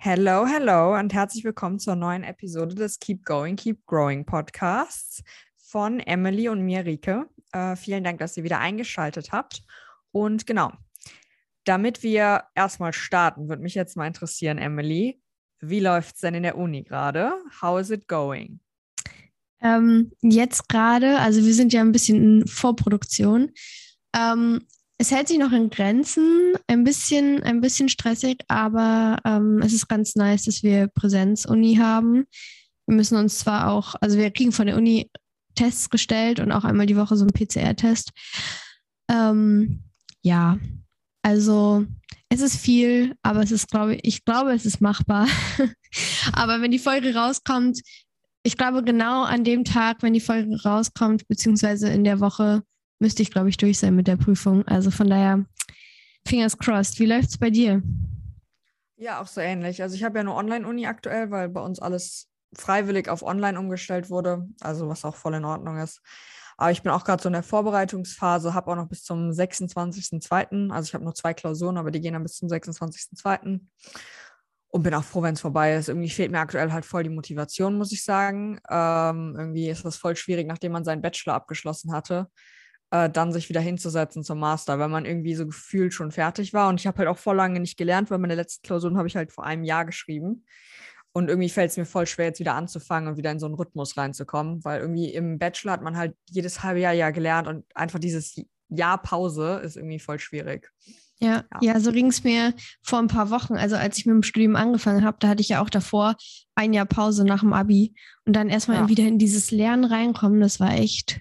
Hello, hello und herzlich willkommen zur neuen Episode des Keep Going, Keep Growing Podcasts von Emily und mir, Rike. Äh, vielen Dank, dass ihr wieder eingeschaltet habt. Und genau, damit wir erstmal starten, würde mich jetzt mal interessieren, Emily, wie läuft es denn in der Uni gerade? How is it going? Ähm, jetzt gerade, also wir sind ja ein bisschen in Vorproduktion. Ähm, es hält sich noch in Grenzen, ein bisschen, ein bisschen stressig, aber ähm, es ist ganz nice, dass wir Präsenz-Uni haben. Wir müssen uns zwar auch, also wir kriegen von der Uni Tests gestellt und auch einmal die Woche so einen PCR-Test. Ähm, ja, also es ist viel, aber es ist, glaube ich, ich glaube, es ist machbar. aber wenn die Folge rauskommt, ich glaube, genau an dem Tag, wenn die Folge rauskommt, beziehungsweise in der Woche, müsste ich, glaube ich, durch sein mit der Prüfung. Also von daher, fingers crossed. Wie läuft es bei dir? Ja, auch so ähnlich. Also ich habe ja nur Online-Uni aktuell, weil bei uns alles freiwillig auf Online umgestellt wurde, also was auch voll in Ordnung ist. Aber ich bin auch gerade so in der Vorbereitungsphase, habe auch noch bis zum 26.02., also ich habe nur zwei Klausuren, aber die gehen dann bis zum 26.02. Und bin auch froh, wenn es vorbei ist. Irgendwie fehlt mir aktuell halt voll die Motivation, muss ich sagen. Ähm, irgendwie ist das voll schwierig, nachdem man seinen Bachelor abgeschlossen hatte äh, dann sich wieder hinzusetzen zum Master, weil man irgendwie so gefühlt schon fertig war. Und ich habe halt auch voll lange nicht gelernt, weil meine letzten Klausuren habe ich halt vor einem Jahr geschrieben. Und irgendwie fällt es mir voll schwer, jetzt wieder anzufangen und wieder in so einen Rhythmus reinzukommen, weil irgendwie im Bachelor hat man halt jedes halbe Jahr ja gelernt und einfach dieses Jahr Pause ist irgendwie voll schwierig. Ja, ja, ja so ging es mir vor ein paar Wochen. Also als ich mit dem Studium angefangen habe, da hatte ich ja auch davor ein Jahr Pause nach dem Abi und dann erstmal ja. wieder in dieses Lernen reinkommen, das war echt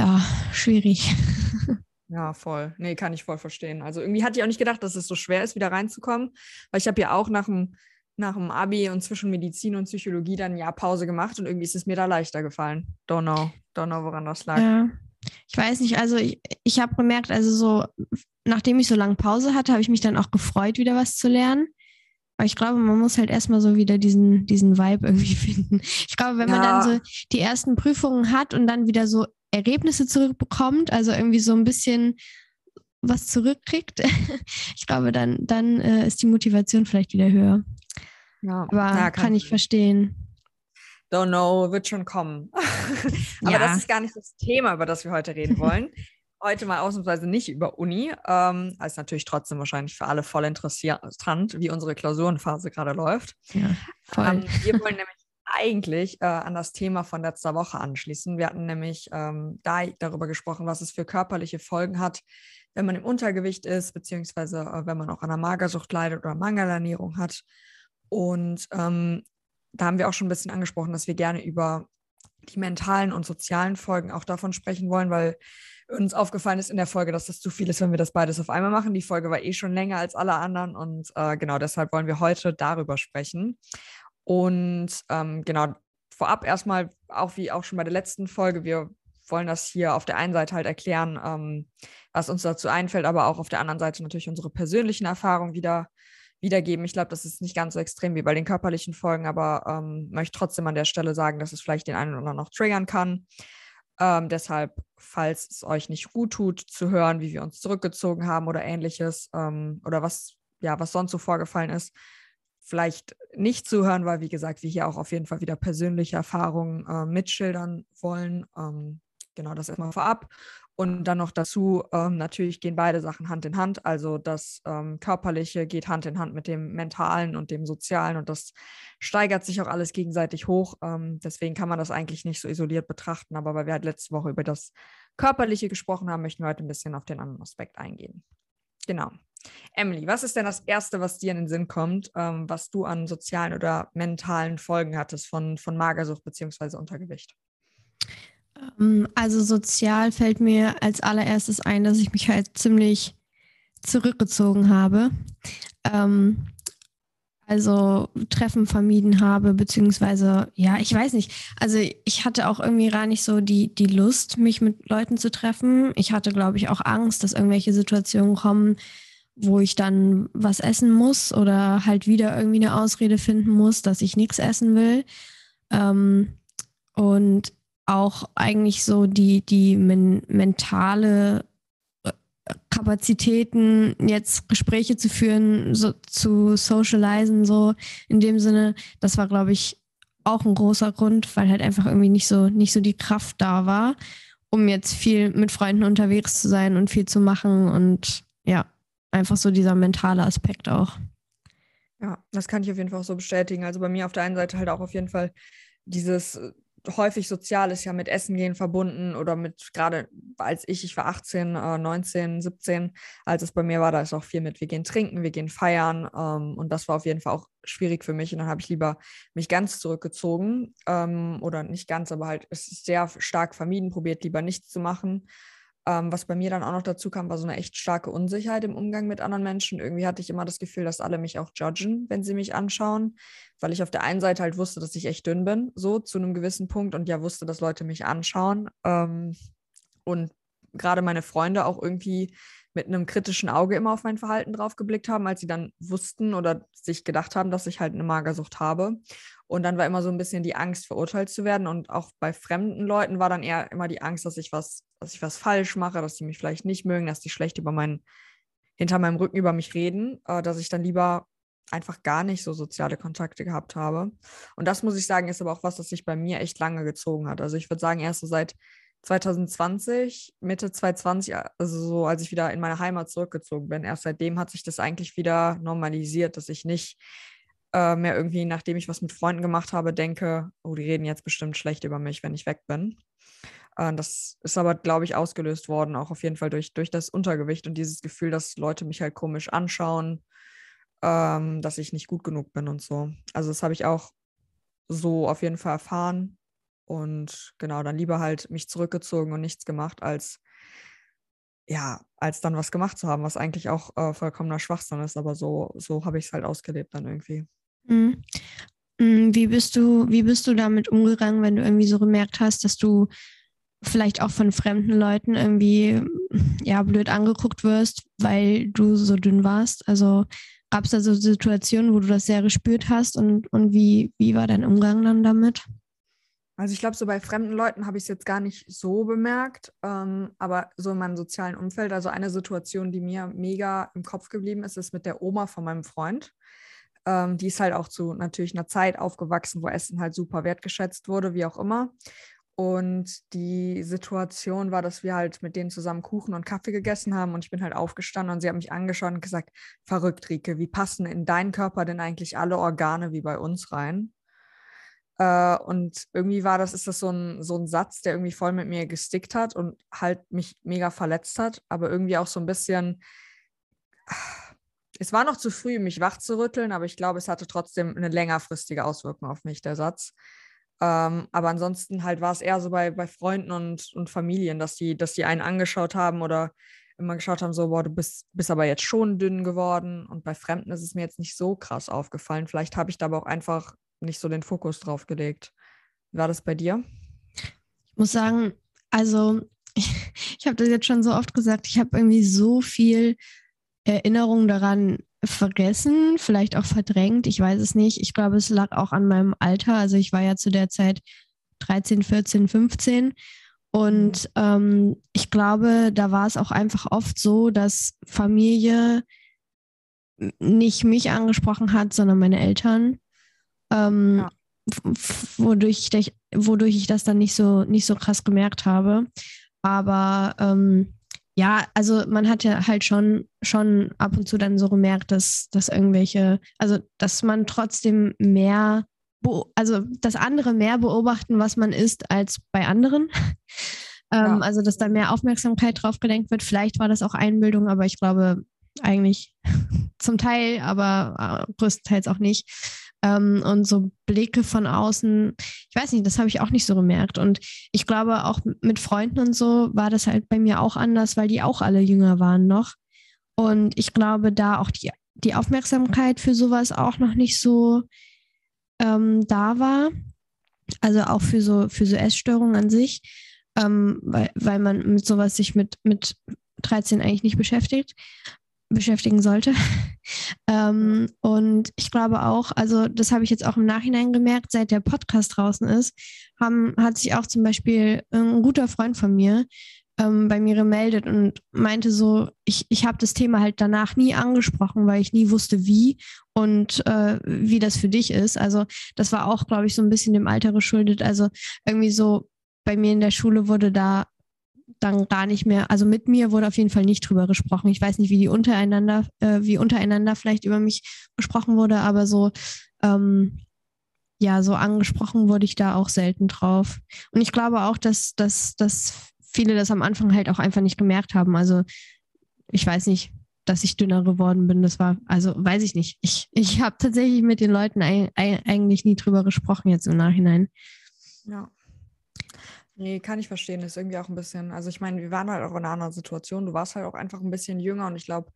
ja, schwierig. Ja, voll. Nee, kann ich voll verstehen. Also irgendwie hatte ich auch nicht gedacht, dass es so schwer ist, wieder reinzukommen, weil ich habe ja auch nach dem, nach dem Abi und zwischen Medizin und Psychologie dann ein Jahr Pause gemacht und irgendwie ist es mir da leichter gefallen. Don't know. Don't know, woran das lag. Ja. Ich weiß nicht, also ich, ich habe gemerkt, also so, nachdem ich so lange Pause hatte, habe ich mich dann auch gefreut, wieder was zu lernen. Aber ich glaube, man muss halt erstmal so wieder diesen, diesen Vibe irgendwie finden. Ich glaube, wenn ja. man dann so die ersten Prüfungen hat und dann wieder so Ergebnisse zurückbekommt, also irgendwie so ein bisschen was zurückkriegt, ich glaube, dann, dann äh, ist die Motivation vielleicht wieder höher. Ja, Aber ja, kann, kann ich verstehen. Don't know, wird schon kommen. Aber ja. das ist gar nicht das Thema, über das wir heute reden wollen. heute mal ausnahmsweise nicht über Uni. Ähm, ist natürlich trotzdem wahrscheinlich für alle voll interessant, wie unsere Klausurenphase gerade läuft. Ja, voll. Ähm, wir wollen nämlich eigentlich äh, an das Thema von letzter Woche anschließen. Wir hatten nämlich ähm, da darüber gesprochen, was es für körperliche Folgen hat, wenn man im Untergewicht ist, beziehungsweise äh, wenn man auch an einer Magersucht leidet oder Mangelernährung hat. Und ähm, da haben wir auch schon ein bisschen angesprochen, dass wir gerne über die mentalen und sozialen Folgen auch davon sprechen wollen, weil uns aufgefallen ist in der Folge, dass das zu viel ist, wenn wir das beides auf einmal machen. Die Folge war eh schon länger als alle anderen und äh, genau deshalb wollen wir heute darüber sprechen. Und ähm, genau, vorab erstmal, auch wie auch schon bei der letzten Folge, wir wollen das hier auf der einen Seite halt erklären, ähm, was uns dazu einfällt, aber auch auf der anderen Seite natürlich unsere persönlichen Erfahrungen wieder wiedergeben. Ich glaube, das ist nicht ganz so extrem wie bei den körperlichen Folgen, aber ähm, möchte trotzdem an der Stelle sagen, dass es vielleicht den einen oder anderen noch triggern kann. Ähm, deshalb, falls es euch nicht gut tut, zu hören, wie wir uns zurückgezogen haben oder ähnliches ähm, oder was, ja, was sonst so vorgefallen ist, vielleicht nicht zuhören, weil, wie gesagt, wir hier auch auf jeden Fall wieder persönliche Erfahrungen äh, mitschildern wollen. Ähm, genau das erstmal vorab. Und dann noch dazu, ähm, natürlich gehen beide Sachen Hand in Hand. Also das ähm, Körperliche geht Hand in Hand mit dem Mentalen und dem Sozialen und das steigert sich auch alles gegenseitig hoch. Ähm, deswegen kann man das eigentlich nicht so isoliert betrachten. Aber weil wir halt letzte Woche über das Körperliche gesprochen haben, möchten wir heute ein bisschen auf den anderen Aspekt eingehen. Genau. Emily, was ist denn das Erste, was dir in den Sinn kommt, ähm, was du an sozialen oder mentalen Folgen hattest von, von Magersucht bzw. Untergewicht? Ähm, also sozial fällt mir als allererstes ein, dass ich mich halt ziemlich zurückgezogen habe. Ähm, also Treffen vermieden habe, beziehungsweise, ja, ich weiß nicht. Also ich hatte auch irgendwie gar nicht so die, die Lust, mich mit Leuten zu treffen. Ich hatte, glaube ich, auch Angst, dass irgendwelche Situationen kommen, wo ich dann was essen muss oder halt wieder irgendwie eine Ausrede finden muss, dass ich nichts essen will. Ähm, und auch eigentlich so die, die men mentale Kapazitäten, jetzt Gespräche zu führen, so, zu socialisen, so in dem Sinne, das war, glaube ich, auch ein großer Grund, weil halt einfach irgendwie nicht so, nicht so die Kraft da war, um jetzt viel mit Freunden unterwegs zu sein und viel zu machen und ja, einfach so dieser mentale Aspekt auch. Ja, das kann ich auf jeden Fall auch so bestätigen. Also bei mir auf der einen Seite halt auch auf jeden Fall dieses äh, häufig sozial ist ja mit Essen gehen verbunden oder mit gerade als ich, ich war 18, äh, 19, 17, als es bei mir war, da ist auch viel mit, wir gehen trinken, wir gehen feiern ähm, und das war auf jeden Fall auch schwierig für mich und dann habe ich lieber mich ganz zurückgezogen ähm, oder nicht ganz, aber halt es ist sehr stark vermieden, probiert lieber nichts zu machen ähm, was bei mir dann auch noch dazu kam, war so eine echt starke Unsicherheit im Umgang mit anderen Menschen. Irgendwie hatte ich immer das Gefühl, dass alle mich auch judgen, wenn sie mich anschauen, weil ich auf der einen Seite halt wusste, dass ich echt dünn bin, so zu einem gewissen Punkt und ja wusste, dass Leute mich anschauen. Ähm, und gerade meine Freunde auch irgendwie mit einem kritischen Auge immer auf mein Verhalten drauf geblickt haben, als sie dann wussten oder sich gedacht haben, dass ich halt eine Magersucht habe. Und dann war immer so ein bisschen die Angst, verurteilt zu werden. Und auch bei fremden Leuten war dann eher immer die Angst, dass ich was, dass ich was falsch mache, dass sie mich vielleicht nicht mögen, dass die schlecht über meinen, hinter meinem Rücken über mich reden, äh, dass ich dann lieber einfach gar nicht so soziale Kontakte gehabt habe. Und das muss ich sagen, ist aber auch was, das sich bei mir echt lange gezogen hat. Also ich würde sagen, erst so seit 2020, Mitte 2020, also so als ich wieder in meine Heimat zurückgezogen bin, erst seitdem hat sich das eigentlich wieder normalisiert, dass ich nicht äh, mehr irgendwie, nachdem ich was mit Freunden gemacht habe, denke, oh, die reden jetzt bestimmt schlecht über mich, wenn ich weg bin. Äh, das ist aber, glaube ich, ausgelöst worden, auch auf jeden Fall durch, durch das Untergewicht und dieses Gefühl, dass Leute mich halt komisch anschauen, ähm, dass ich nicht gut genug bin und so. Also das habe ich auch so auf jeden Fall erfahren und genau, dann lieber halt mich zurückgezogen und nichts gemacht, als ja, als dann was gemacht zu haben, was eigentlich auch äh, vollkommener Schwachsinn ist. Aber so, so habe ich es halt ausgelebt dann irgendwie. Mhm. Mm, wie bist du, wie bist du damit umgegangen, wenn du irgendwie so gemerkt hast, dass du vielleicht auch von fremden Leuten irgendwie ja blöd angeguckt wirst, weil du so dünn warst? Also gab es da so Situationen, wo du das sehr gespürt hast und, und wie, wie war dein Umgang dann damit? Also ich glaube, so bei fremden Leuten habe ich es jetzt gar nicht so bemerkt, ähm, aber so in meinem sozialen Umfeld, also eine Situation, die mir mega im Kopf geblieben ist, ist mit der Oma von meinem Freund. Ähm, die ist halt auch zu natürlich einer Zeit aufgewachsen, wo Essen halt super wertgeschätzt wurde, wie auch immer. Und die Situation war, dass wir halt mit denen zusammen Kuchen und Kaffee gegessen haben und ich bin halt aufgestanden und sie hat mich angeschaut und gesagt, verrückt, Rike, wie passen in deinen Körper denn eigentlich alle Organe wie bei uns rein? Äh, und irgendwie war das, ist das so ein, so ein Satz, der irgendwie voll mit mir gestickt hat und halt mich mega verletzt hat, aber irgendwie auch so ein bisschen. Es war noch zu früh, mich wach zu rütteln, aber ich glaube, es hatte trotzdem eine längerfristige Auswirkung auf mich, der Satz. Ähm, aber ansonsten halt war es eher so bei, bei Freunden und, und Familien, dass die, dass die einen angeschaut haben oder immer geschaut haben, so, boah, du bist, bist aber jetzt schon dünn geworden. Und bei Fremden ist es mir jetzt nicht so krass aufgefallen. Vielleicht habe ich da aber auch einfach nicht so den Fokus drauf gelegt. War das bei dir? Ich muss sagen, also ich, ich habe das jetzt schon so oft gesagt, ich habe irgendwie so viel Erinnerung daran vergessen, vielleicht auch verdrängt, ich weiß es nicht. Ich glaube, es lag auch an meinem Alter. Also ich war ja zu der Zeit 13, 14, 15. Und mhm. ähm, ich glaube, da war es auch einfach oft so, dass Familie nicht mich angesprochen hat, sondern meine Eltern ähm, ja. wodurch, ich, wodurch ich das dann nicht so, nicht so krass gemerkt habe. Aber ähm, ja, also man hat ja halt schon, schon ab und zu dann so gemerkt, dass, dass irgendwelche, also dass man trotzdem mehr, also dass andere mehr beobachten, was man isst, als bei anderen. ähm, ja. Also dass da mehr Aufmerksamkeit drauf gelenkt wird. Vielleicht war das auch Einbildung, aber ich glaube eigentlich zum Teil, aber äh, größtenteils auch nicht. Ähm, und so Blicke von außen, ich weiß nicht, das habe ich auch nicht so gemerkt. Und ich glaube, auch mit Freunden und so war das halt bei mir auch anders, weil die auch alle jünger waren noch. Und ich glaube, da auch die, die Aufmerksamkeit für sowas auch noch nicht so ähm, da war. Also auch für so, für so Essstörungen an sich, ähm, weil, weil man mit sowas sich mit, mit 13 eigentlich nicht beschäftigt beschäftigen sollte. ähm, und ich glaube auch, also das habe ich jetzt auch im Nachhinein gemerkt, seit der Podcast draußen ist, haben, hat sich auch zum Beispiel ein guter Freund von mir ähm, bei mir gemeldet und meinte so, ich, ich habe das Thema halt danach nie angesprochen, weil ich nie wusste, wie und äh, wie das für dich ist. Also das war auch, glaube ich, so ein bisschen dem Alter geschuldet. Also irgendwie so bei mir in der Schule wurde da dann gar nicht mehr, also mit mir wurde auf jeden Fall nicht drüber gesprochen. Ich weiß nicht, wie die untereinander, äh, wie untereinander vielleicht über mich gesprochen wurde, aber so, ähm, ja, so angesprochen wurde ich da auch selten drauf. Und ich glaube auch, dass, dass, dass viele das am Anfang halt auch einfach nicht gemerkt haben. Also ich weiß nicht, dass ich dünner geworden bin. Das war, also weiß ich nicht. Ich, ich habe tatsächlich mit den Leuten eigentlich nie drüber gesprochen jetzt im Nachhinein. Ja. Nee, kann ich verstehen. Das ist irgendwie auch ein bisschen, also ich meine, wir waren halt auch in einer anderen Situation. Du warst halt auch einfach ein bisschen jünger und ich glaube,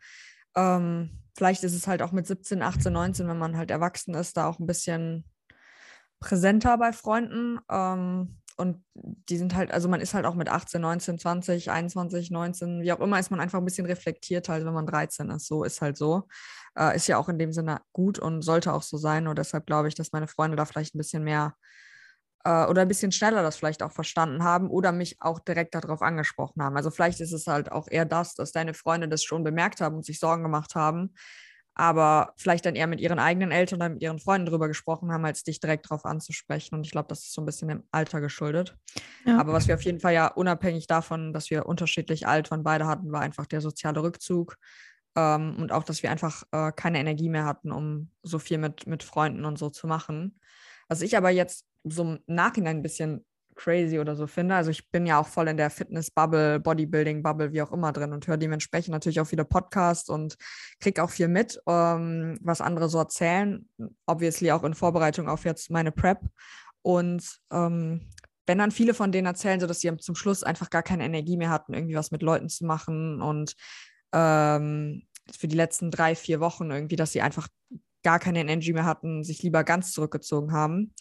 ähm, vielleicht ist es halt auch mit 17, 18, 19, wenn man halt erwachsen ist, da auch ein bisschen präsenter bei Freunden. Ähm, und die sind halt, also man ist halt auch mit 18, 19, 20, 21, 19, wie auch immer, ist man einfach ein bisschen reflektiert, halt, wenn man 13 ist. So ist halt so. Äh, ist ja auch in dem Sinne gut und sollte auch so sein. Und deshalb glaube ich, dass meine Freunde da vielleicht ein bisschen mehr äh, oder ein bisschen schneller das vielleicht auch verstanden haben oder mich auch direkt darauf angesprochen haben. Also vielleicht ist es halt auch eher das, dass deine Freunde das schon bemerkt haben und sich Sorgen gemacht haben, aber vielleicht dann eher mit ihren eigenen Eltern oder mit ihren Freunden darüber gesprochen haben, als dich direkt darauf anzusprechen. Und ich glaube, das ist so ein bisschen dem Alter geschuldet. Ja. Aber was wir auf jeden Fall ja unabhängig davon, dass wir unterschiedlich alt waren, beide hatten, war einfach der soziale Rückzug. Ähm, und auch, dass wir einfach äh, keine Energie mehr hatten, um so viel mit, mit Freunden und so zu machen. Was ich aber jetzt so im Nachhinein ein bisschen crazy oder so finde. Also ich bin ja auch voll in der Fitness-Bubble, Bodybuilding-Bubble, wie auch immer drin und höre dementsprechend natürlich auch viele Podcasts und kriege auch viel mit, ähm, was andere so erzählen. Obviously auch in Vorbereitung auf jetzt meine Prep. Und ähm, wenn dann viele von denen erzählen, so dass sie zum Schluss einfach gar keine Energie mehr hatten, irgendwie was mit Leuten zu machen und ähm, für die letzten drei, vier Wochen irgendwie, dass sie einfach gar keine Energie mehr hatten, sich lieber ganz zurückgezogen haben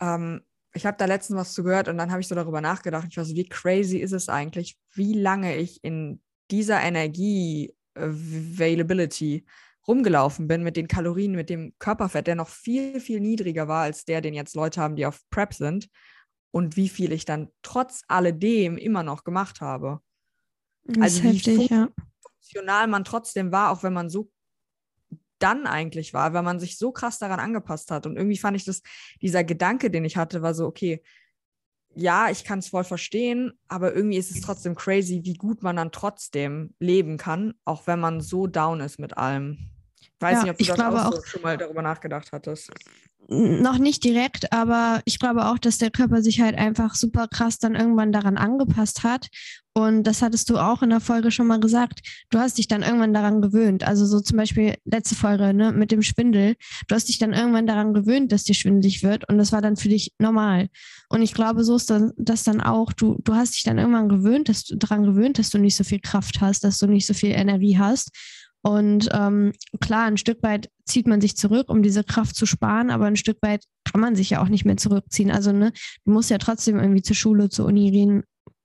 ähm, ich habe da letztens was zu gehört und dann habe ich so darüber nachgedacht. Ich war so, wie crazy ist es eigentlich, wie lange ich in dieser Energie-Availability rumgelaufen bin mit den Kalorien, mit dem Körperfett, der noch viel, viel niedriger war als der, den jetzt Leute haben, die auf Prep sind. Und wie viel ich dann trotz alledem immer noch gemacht habe. also wie heftig, funktional ja. man trotzdem war, auch wenn man so dann eigentlich war, weil man sich so krass daran angepasst hat. Und irgendwie fand ich das, dieser Gedanke, den ich hatte, war so, okay, ja, ich kann es voll verstehen, aber irgendwie ist es trotzdem crazy, wie gut man dann trotzdem leben kann, auch wenn man so down ist mit allem. Ich weiß ja, nicht, ob du das auch, auch so schon mal darüber nachgedacht hattest noch nicht direkt, aber ich glaube auch, dass der Körper sich halt einfach super krass dann irgendwann daran angepasst hat. Und das hattest du auch in der Folge schon mal gesagt. Du hast dich dann irgendwann daran gewöhnt. Also so zum Beispiel letzte Folge ne, mit dem Schwindel. Du hast dich dann irgendwann daran gewöhnt, dass dir schwindelig wird. Und das war dann für dich normal. Und ich glaube, so ist das dann auch. Du, du hast dich dann irgendwann gewöhnt, dass du daran gewöhnt, dass du nicht so viel Kraft hast, dass du nicht so viel Energie hast. Und ähm, klar, ein Stück weit zieht man sich zurück, um diese Kraft zu sparen, aber ein Stück weit kann man sich ja auch nicht mehr zurückziehen. Also, ne, du musst ja trotzdem irgendwie zur Schule, zur Uni gehen,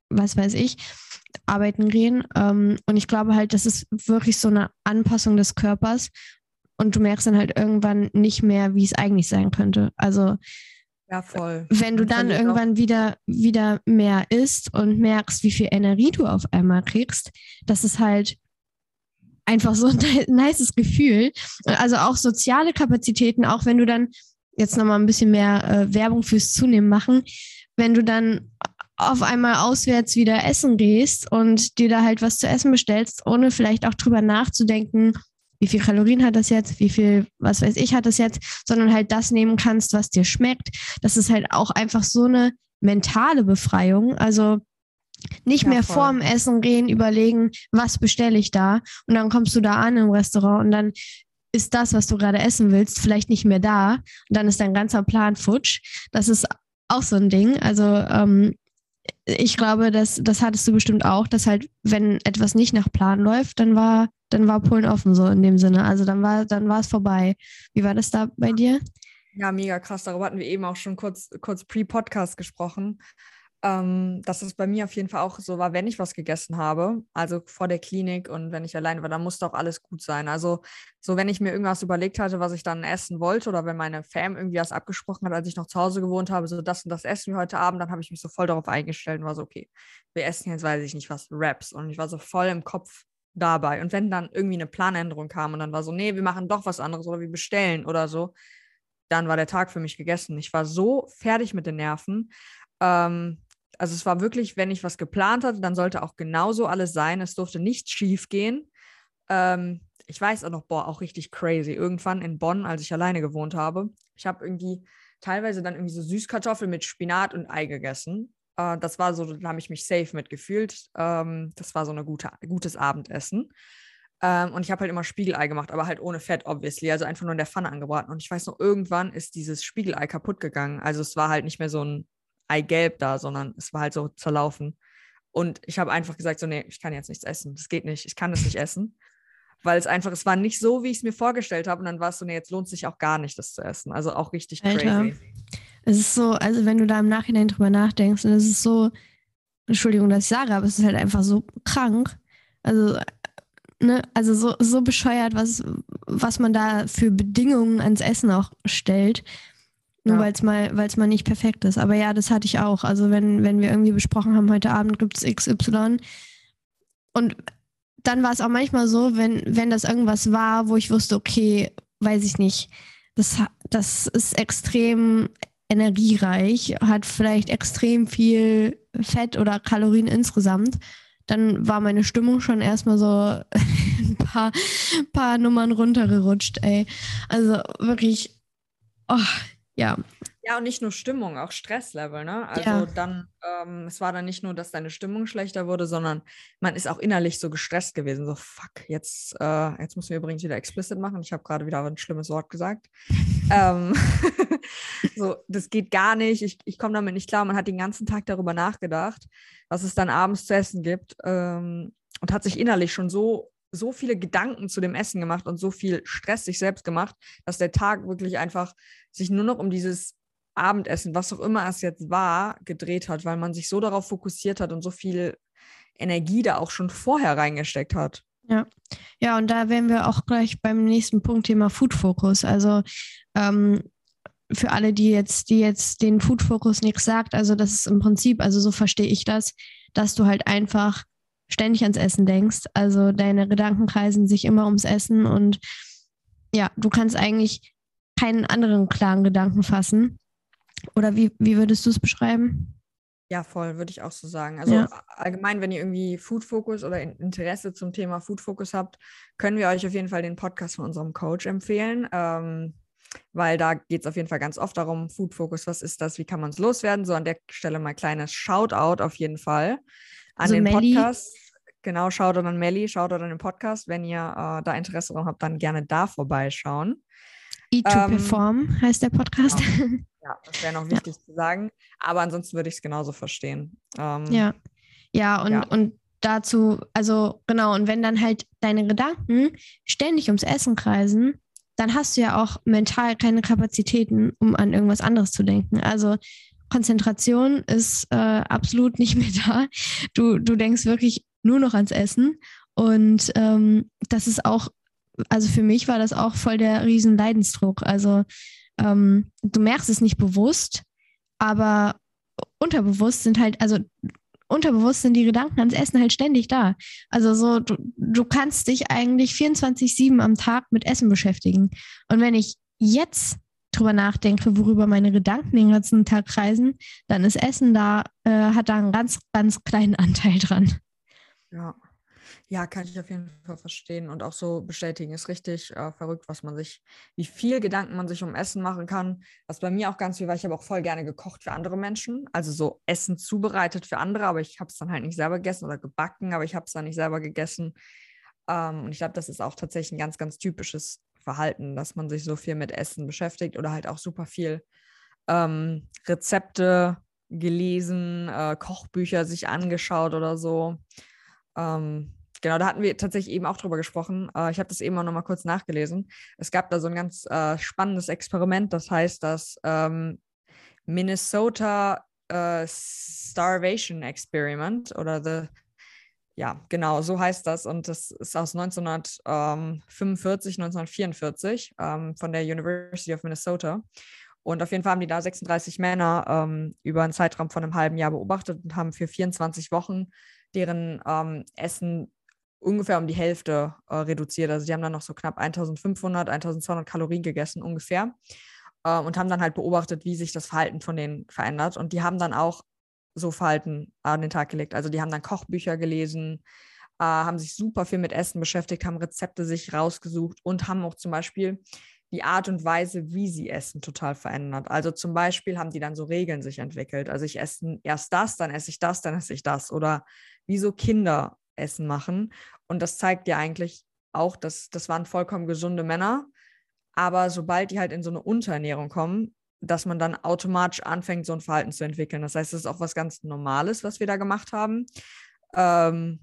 was weiß ich, arbeiten gehen. Ähm, und ich glaube halt, das ist wirklich so eine Anpassung des Körpers. Und du merkst dann halt irgendwann nicht mehr, wie es eigentlich sein könnte. Also, ja, voll. Wenn du dann irgendwann wieder, wieder mehr isst und merkst, wie viel Energie du auf einmal kriegst, das ist halt einfach so ein nices Gefühl. Also auch soziale Kapazitäten, auch wenn du dann jetzt nochmal ein bisschen mehr äh, Werbung fürs Zunehmen machen, wenn du dann auf einmal auswärts wieder essen gehst und dir da halt was zu essen bestellst, ohne vielleicht auch drüber nachzudenken, wie viel Kalorien hat das jetzt, wie viel, was weiß ich, hat das jetzt, sondern halt das nehmen kannst, was dir schmeckt. Das ist halt auch einfach so eine mentale Befreiung. Also nicht ja, mehr voll. vorm Essen gehen, überlegen, was bestelle ich da. Und dann kommst du da an im Restaurant und dann ist das, was du gerade essen willst, vielleicht nicht mehr da. Und dann ist dein ganzer Plan futsch. Das ist auch so ein Ding. Also ähm, ich glaube, das, das hattest du bestimmt auch, dass halt, wenn etwas nicht nach Plan läuft, dann war, dann war Polen offen, so in dem Sinne. Also dann war, dann war es vorbei. Wie war das da bei dir? Ja, mega krass. Darüber hatten wir eben auch schon kurz, kurz pre-Podcast gesprochen. Ähm, dass es bei mir auf jeden Fall auch so war, wenn ich was gegessen habe, also vor der Klinik und wenn ich allein war, dann musste auch alles gut sein. Also so, wenn ich mir irgendwas überlegt hatte, was ich dann essen wollte oder wenn meine Fam irgendwie was abgesprochen hat, als ich noch zu Hause gewohnt habe, so das und das essen wir heute Abend, dann habe ich mich so voll darauf eingestellt und war so, okay, wir essen jetzt, weiß ich nicht was, Raps. Und ich war so voll im Kopf dabei. Und wenn dann irgendwie eine Planänderung kam und dann war so, nee, wir machen doch was anderes oder wir bestellen oder so, dann war der Tag für mich gegessen. Ich war so fertig mit den Nerven. Ähm, also es war wirklich, wenn ich was geplant hatte, dann sollte auch genauso alles sein. Es durfte nichts schief gehen. Ähm, ich weiß auch noch, boah, auch richtig crazy. Irgendwann in Bonn, als ich alleine gewohnt habe, ich habe irgendwie teilweise dann irgendwie so Süßkartoffeln mit Spinat und Ei gegessen. Äh, das war so, da habe ich mich safe mitgefühlt. Ähm, das war so ein gute, gutes Abendessen. Ähm, und ich habe halt immer Spiegelei gemacht, aber halt ohne Fett, obviously. Also einfach nur in der Pfanne angebraten. Und ich weiß noch, irgendwann ist dieses Spiegelei kaputt gegangen. Also es war halt nicht mehr so ein Eigelb da, sondern es war halt so zerlaufen. Und ich habe einfach gesagt, so, nee, ich kann jetzt nichts essen. Das geht nicht. Ich kann das nicht essen. Weil es einfach, es war nicht so, wie ich es mir vorgestellt habe. Und dann war es so, nee, jetzt lohnt es sich auch gar nicht, das zu essen. Also auch richtig Alter. crazy. Es ist so, also wenn du da im Nachhinein drüber nachdenkst, und es ist so, Entschuldigung, dass ich sage, aber es ist halt einfach so krank. Also, ne, also so, so bescheuert, was, was man da für Bedingungen ans Essen auch stellt. Nur ja. weil es mal, mal nicht perfekt ist. Aber ja, das hatte ich auch. Also wenn, wenn wir irgendwie besprochen haben, heute Abend gibt es XY. Und dann war es auch manchmal so, wenn, wenn das irgendwas war, wo ich wusste, okay, weiß ich nicht, das, das ist extrem energiereich, hat vielleicht extrem viel Fett oder Kalorien insgesamt, dann war meine Stimmung schon erstmal so ein paar, paar Nummern runtergerutscht, ey. Also wirklich, oh, ja. Ja, und nicht nur Stimmung, auch Stresslevel, ne? Also ja. dann, ähm, es war dann nicht nur, dass deine Stimmung schlechter wurde, sondern man ist auch innerlich so gestresst gewesen. So, fuck, jetzt, äh, jetzt müssen wir übrigens wieder explicit machen. Ich habe gerade wieder ein schlimmes Wort gesagt. ähm, so, das geht gar nicht. Ich, ich komme damit nicht klar. Man hat den ganzen Tag darüber nachgedacht, was es dann abends zu essen gibt. Ähm, und hat sich innerlich schon so so viele Gedanken zu dem Essen gemacht und so viel Stress sich selbst gemacht, dass der Tag wirklich einfach sich nur noch um dieses Abendessen, was auch immer es jetzt war, gedreht hat, weil man sich so darauf fokussiert hat und so viel Energie da auch schon vorher reingesteckt hat. Ja, ja, und da wären wir auch gleich beim nächsten Punkt Thema Food Focus. Also ähm, für alle, die jetzt, die jetzt den Food Focus nichts sagt, also das ist im Prinzip, also so verstehe ich das, dass du halt einfach ständig ans Essen denkst. Also deine Gedanken kreisen sich immer ums Essen und ja, du kannst eigentlich keinen anderen klaren Gedanken fassen. Oder wie, wie würdest du es beschreiben? Ja, voll, würde ich auch so sagen. Also ja. allgemein, wenn ihr irgendwie Food Focus oder Interesse zum Thema Food Focus habt, können wir euch auf jeden Fall den Podcast von unserem Coach empfehlen. Ähm, weil da geht es auf jeden Fall ganz oft darum, Food Focus, was ist das, wie kann man es loswerden? So an der Stelle mal kleines Shoutout auf jeden Fall an also den Melli, Podcast. Genau, schaut dann an Melli, schaut dann den Podcast. Wenn ihr äh, da Interesse daran habt, dann gerne da vorbeischauen. E2 ähm, Perform heißt der Podcast. Genau. Ja, das wäre noch wichtig ja. zu sagen. Aber ansonsten würde ich es genauso verstehen. Ähm, ja. Ja, und, ja. und dazu, also genau, und wenn dann halt deine Gedanken ständig ums Essen kreisen, dann hast du ja auch mental keine Kapazitäten, um an irgendwas anderes zu denken. Also Konzentration ist äh, absolut nicht mehr da. Du, du denkst wirklich nur noch ans Essen. Und ähm, das ist auch, also für mich war das auch voll der riesen Leidensdruck. Also ähm, du merkst es nicht bewusst, aber unterbewusst sind halt, also unterbewusst sind die Gedanken ans Essen halt ständig da. Also so, du, du kannst dich eigentlich 24-7 am Tag mit Essen beschäftigen. Und wenn ich jetzt drüber nachdenke, worüber meine Gedanken den ganzen Tag kreisen, dann ist Essen da, äh, hat da einen ganz, ganz kleinen Anteil dran. Ja. Ja, kann ich auf jeden Fall verstehen und auch so bestätigen. Ist richtig äh, verrückt, was man sich, wie viel Gedanken man sich um Essen machen kann. Was bei mir auch ganz viel war, ich habe auch voll gerne gekocht für andere Menschen. Also so Essen zubereitet für andere, aber ich habe es dann halt nicht selber gegessen oder gebacken, aber ich habe es dann nicht selber gegessen. Ähm, und ich glaube, das ist auch tatsächlich ein ganz, ganz typisches Verhalten, dass man sich so viel mit Essen beschäftigt oder halt auch super viel ähm, Rezepte gelesen, äh, Kochbücher sich angeschaut oder so. Ähm, genau, da hatten wir tatsächlich eben auch drüber gesprochen. Äh, ich habe das eben auch nochmal kurz nachgelesen. Es gab da so ein ganz äh, spannendes Experiment, das heißt, dass ähm, Minnesota uh, Starvation Experiment oder The ja, genau, so heißt das. Und das ist aus 1945, 1944 ähm, von der University of Minnesota. Und auf jeden Fall haben die da 36 Männer ähm, über einen Zeitraum von einem halben Jahr beobachtet und haben für 24 Wochen deren ähm, Essen ungefähr um die Hälfte äh, reduziert. Also die haben dann noch so knapp 1500, 1200 Kalorien gegessen ungefähr äh, und haben dann halt beobachtet, wie sich das Verhalten von denen verändert. Und die haben dann auch so Verhalten an den Tag gelegt. Also die haben dann Kochbücher gelesen, äh, haben sich super viel mit Essen beschäftigt, haben Rezepte sich rausgesucht und haben auch zum Beispiel die Art und Weise, wie sie essen, total verändert. Also zum Beispiel haben die dann so Regeln sich entwickelt. Also ich esse erst das, dann esse ich das, dann esse ich das. Oder wie so Kinder Essen machen. Und das zeigt dir eigentlich auch, dass das waren vollkommen gesunde Männer. Aber sobald die halt in so eine Unterernährung kommen, dass man dann automatisch anfängt, so ein Verhalten zu entwickeln. Das heißt, es ist auch was ganz Normales, was wir da gemacht haben. Ähm,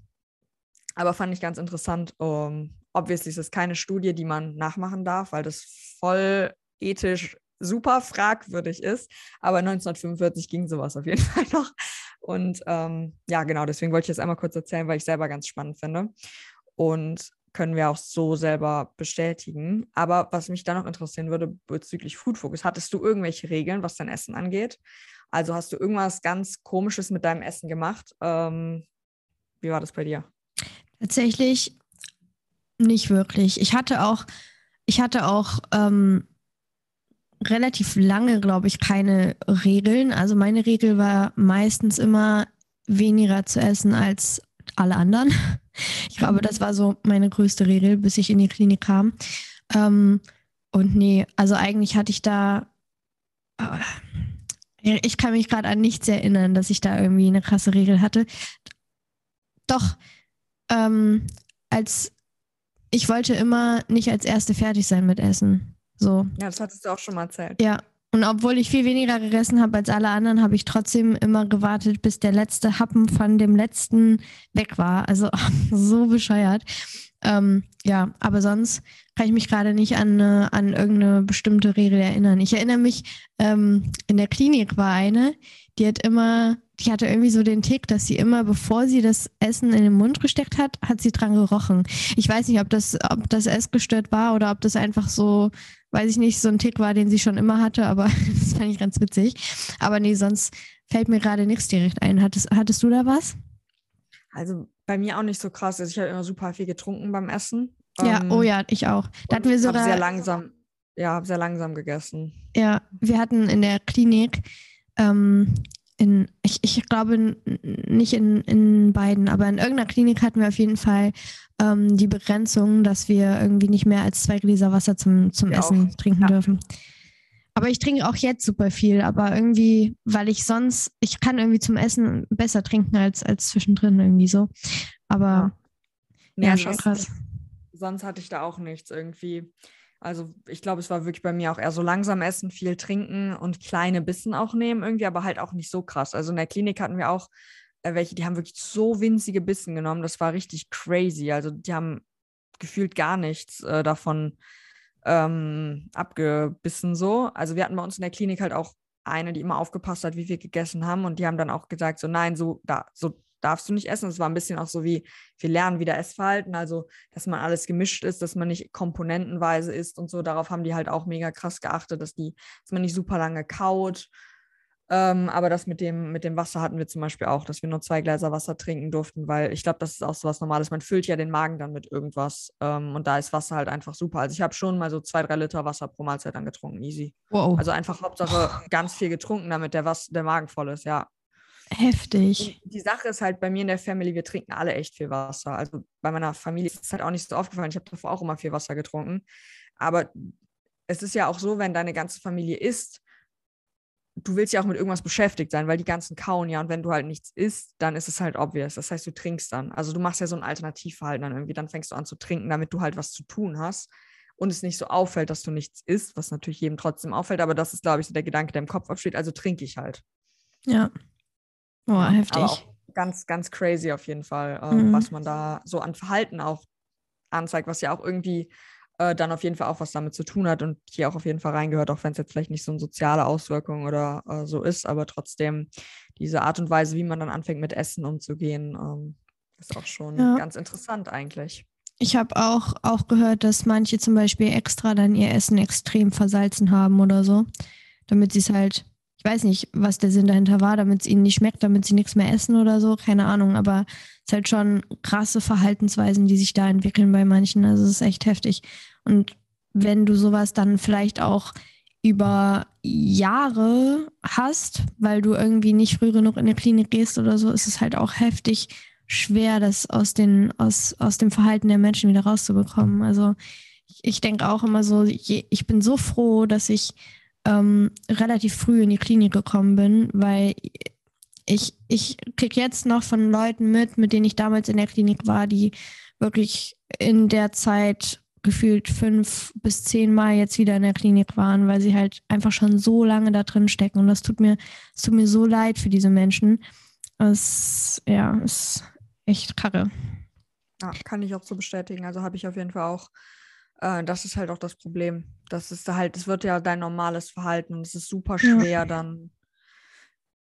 aber fand ich ganz interessant. Um, obviously ist es keine Studie, die man nachmachen darf, weil das voll ethisch super fragwürdig ist. Aber 1945 ging sowas auf jeden Fall noch. Und ähm, ja, genau, deswegen wollte ich das einmal kurz erzählen, weil ich selber ganz spannend finde. Und können wir auch so selber bestätigen. Aber was mich da noch interessieren würde bezüglich Food Focus, hattest du irgendwelche Regeln, was dein Essen angeht? Also hast du irgendwas ganz Komisches mit deinem Essen gemacht? Ähm, wie war das bei dir? Tatsächlich nicht wirklich. Ich hatte auch, ich hatte auch ähm, relativ lange, glaube ich, keine Regeln. Also meine Regel war meistens immer weniger zu essen als alle anderen. Ich glaube, das war so meine größte Regel, bis ich in die Klinik kam. Ähm, und nee, also eigentlich hatte ich da, äh, ich kann mich gerade an nichts erinnern, dass ich da irgendwie eine krasse Regel hatte. Doch, ähm, als ich wollte immer nicht als Erste fertig sein mit Essen. So. Ja, das hattest du auch schon mal erzählt. Ja, und obwohl ich viel weniger gegessen habe als alle anderen, habe ich trotzdem immer gewartet, bis der letzte Happen von dem letzten weg war. Also so bescheuert. Ähm, ja, aber sonst kann ich mich gerade nicht an, äh, an irgendeine bestimmte Regel erinnern. Ich erinnere mich, ähm, in der Klinik war eine, die hat immer, die hatte irgendwie so den Tick, dass sie immer, bevor sie das Essen in den Mund gesteckt hat, hat sie dran gerochen. Ich weiß nicht, ob das, ob das essgestört war oder ob das einfach so weiß ich nicht, so ein Tick war, den sie schon immer hatte, aber das fand ich ganz witzig. Aber nee, sonst fällt mir gerade nichts direkt ein. Hattest, hattest du da was? Also bei mir auch nicht so krass. Also ich habe immer super viel getrunken beim Essen. Ja, ähm, oh ja, ich auch. Da hatten wir sogar sehr langsam, ja, habe sehr langsam gegessen. Ja, wir hatten in der Klinik ähm, in, ich, ich glaube nicht in, in beiden, aber in irgendeiner Klinik hatten wir auf jeden Fall ähm, die Begrenzung, dass wir irgendwie nicht mehr als zwei Gläser Wasser zum, zum Essen auch. trinken ja. dürfen. Aber ich trinke auch jetzt super viel, aber irgendwie, weil ich sonst, ich kann irgendwie zum Essen besser trinken als, als zwischendrin irgendwie so. Aber ja, ja schon krass. Sonst hatte ich da auch nichts irgendwie. Also ich glaube, es war wirklich bei mir auch eher so langsam essen, viel trinken und kleine Bissen auch nehmen irgendwie, aber halt auch nicht so krass. Also in der Klinik hatten wir auch äh, welche, die haben wirklich so winzige Bissen genommen. Das war richtig crazy. Also die haben gefühlt gar nichts äh, davon ähm, abgebissen so. Also wir hatten bei uns in der Klinik halt auch eine, die immer aufgepasst hat, wie wir gegessen haben und die haben dann auch gesagt so nein, so da so darfst du nicht essen. Es war ein bisschen auch so wie, wir lernen wieder Essverhalten, also dass man alles gemischt ist, dass man nicht komponentenweise isst und so. Darauf haben die halt auch mega krass geachtet, dass die, dass man nicht super lange kaut. Ähm, aber das mit dem, mit dem Wasser hatten wir zum Beispiel auch, dass wir nur zwei Gläser Wasser trinken durften, weil ich glaube, das ist auch so was Normales. Man füllt ja den Magen dann mit irgendwas ähm, und da ist Wasser halt einfach super. Also ich habe schon mal so zwei, drei Liter Wasser pro Mahlzeit angetrunken, easy. Wow. Also einfach Hauptsache ganz viel getrunken, damit der, Was der Magen voll ist, ja. Heftig. Die Sache ist halt bei mir in der Family, wir trinken alle echt viel Wasser. Also bei meiner Familie ist es halt auch nicht so aufgefallen. Ich habe davor auch immer viel Wasser getrunken. Aber es ist ja auch so, wenn deine ganze Familie isst, du willst ja auch mit irgendwas beschäftigt sein, weil die ganzen kauen ja und wenn du halt nichts isst, dann ist es halt obvious. Das heißt, du trinkst dann. Also du machst ja so ein Alternativverhalten dann irgendwie. Dann fängst du an zu trinken, damit du halt was zu tun hast und es nicht so auffällt, dass du nichts isst, was natürlich jedem trotzdem auffällt. Aber das ist, glaube ich, so der Gedanke, der im Kopf absteht. Also trinke ich halt. Ja. Oh, ja, heftig. ganz, ganz crazy auf jeden Fall, äh, mhm. was man da so an Verhalten auch anzeigt, was ja auch irgendwie äh, dann auf jeden Fall auch was damit zu tun hat und hier auch auf jeden Fall reingehört, auch wenn es jetzt vielleicht nicht so eine soziale Auswirkung oder äh, so ist, aber trotzdem diese Art und Weise, wie man dann anfängt mit Essen umzugehen, ähm, ist auch schon ja. ganz interessant eigentlich. Ich habe auch, auch gehört, dass manche zum Beispiel extra dann ihr Essen extrem versalzen haben oder so, damit sie es halt, ich weiß nicht, was der Sinn dahinter war, damit es ihnen nicht schmeckt, damit sie nichts mehr essen oder so, keine Ahnung, aber es ist halt schon krasse Verhaltensweisen, die sich da entwickeln bei manchen. Also es ist echt heftig. Und wenn du sowas dann vielleicht auch über Jahre hast, weil du irgendwie nicht früh genug in die Klinik gehst oder so, ist es halt auch heftig schwer, das aus, den, aus, aus dem Verhalten der Menschen wieder rauszubekommen. Also ich, ich denke auch immer so, ich bin so froh, dass ich ähm, relativ früh in die Klinik gekommen bin, weil ich, ich kriege jetzt noch von Leuten mit, mit denen ich damals in der Klinik war, die wirklich in der Zeit gefühlt fünf bis zehn Mal jetzt wieder in der Klinik waren, weil sie halt einfach schon so lange da drin stecken. Und das tut mir, es tut mir so leid für diese Menschen. Es ja, ist echt karre. Ja, kann ich auch so bestätigen. Also habe ich auf jeden Fall auch, äh, das ist halt auch das Problem. Das ist halt, es wird ja dein normales Verhalten und es ist super schwer, ja. dann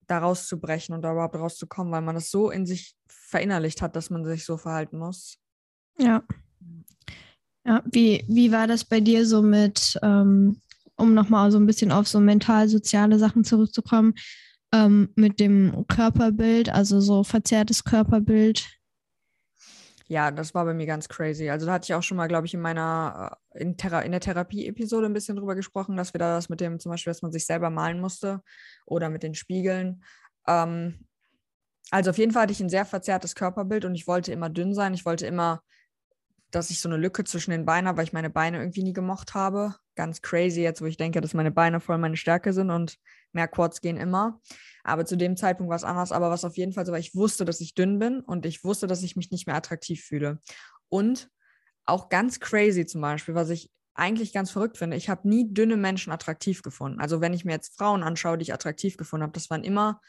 da rauszubrechen und da überhaupt rauszukommen, weil man das so in sich verinnerlicht hat, dass man sich so verhalten muss. Ja. Ja, wie, wie war das bei dir so mit, ähm, um nochmal so ein bisschen auf so mental-soziale Sachen zurückzukommen, ähm, mit dem Körperbild, also so verzerrtes Körperbild? Ja, das war bei mir ganz crazy. Also da hatte ich auch schon mal, glaube ich, in meiner, äh, in, Thera in der Therapie-Episode ein bisschen drüber gesprochen, dass wir da das mit dem, zum Beispiel, dass man sich selber malen musste oder mit den Spiegeln. Ähm, also auf jeden Fall hatte ich ein sehr verzerrtes Körperbild und ich wollte immer dünn sein. Ich wollte immer, dass ich so eine Lücke zwischen den Beinen habe, weil ich meine Beine irgendwie nie gemocht habe. Ganz crazy jetzt, wo ich denke, dass meine Beine voll meine Stärke sind und mehr Quads gehen immer. Aber zu dem Zeitpunkt war es anders. Aber was auf jeden Fall so war, ich wusste, dass ich dünn bin und ich wusste, dass ich mich nicht mehr attraktiv fühle. Und auch ganz crazy zum Beispiel, was ich eigentlich ganz verrückt finde, ich habe nie dünne Menschen attraktiv gefunden. Also wenn ich mir jetzt Frauen anschaue, die ich attraktiv gefunden habe, das waren immer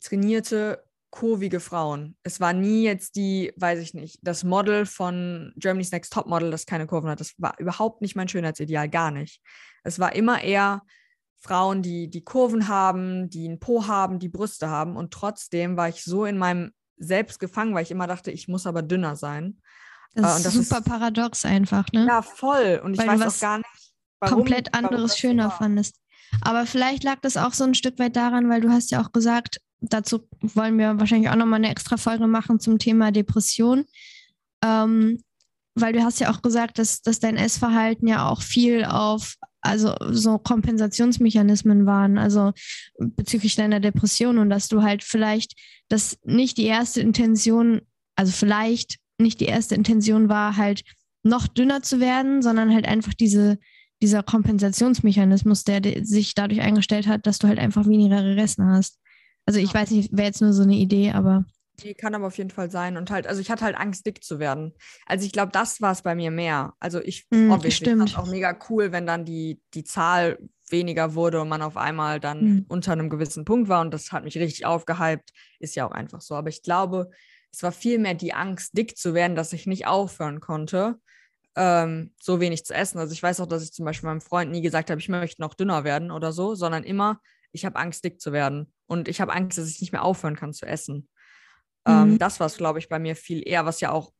trainierte, kurvige Frauen. Es war nie jetzt die, weiß ich nicht, das Model von Germany's Next Top Model, das keine Kurven hat. Das war überhaupt nicht mein Schönheitsideal, gar nicht. Es war immer eher Frauen, die die Kurven haben, die einen Po haben, die Brüste haben. Und trotzdem war ich so in meinem Selbst gefangen, weil ich immer dachte, ich muss aber dünner sein. Das, äh, das ist super ist, paradox einfach, ne? Ja, voll. Und ich weil weiß auch gar nicht, warum. Komplett anderes warum schöner so fandest. Aber vielleicht lag das auch so ein Stück weit daran, weil du hast ja auch gesagt, dazu wollen wir wahrscheinlich auch nochmal eine extra Folge machen zum Thema Depression. Ähm, weil du hast ja auch gesagt, dass, dass dein Essverhalten ja auch viel auf also so Kompensationsmechanismen waren, also bezüglich deiner Depression und dass du halt vielleicht das nicht die erste Intention, also vielleicht nicht die erste Intention war, halt noch dünner zu werden, sondern halt einfach diese, dieser Kompensationsmechanismus, der sich dadurch eingestellt hat, dass du halt einfach weniger gegessen hast. Also ich weiß nicht, wäre jetzt nur so eine Idee, aber. Die kann aber auf jeden Fall sein. Und halt, also ich hatte halt Angst, dick zu werden. Also ich glaube, das war es bei mir mehr. Also ich mm, fand es auch mega cool, wenn dann die, die Zahl weniger wurde und man auf einmal dann mm. unter einem gewissen Punkt war. Und das hat mich richtig aufgehypt. Ist ja auch einfach so. Aber ich glaube, es war vielmehr die Angst, dick zu werden, dass ich nicht aufhören konnte, ähm, so wenig zu essen. Also ich weiß auch, dass ich zum Beispiel meinem Freund nie gesagt habe, ich möchte noch dünner werden oder so, sondern immer, ich habe Angst, dick zu werden. Und ich habe Angst, dass ich nicht mehr aufhören kann zu essen. Ähm, mhm. das war es, glaube ich, bei mir viel eher, was ja auch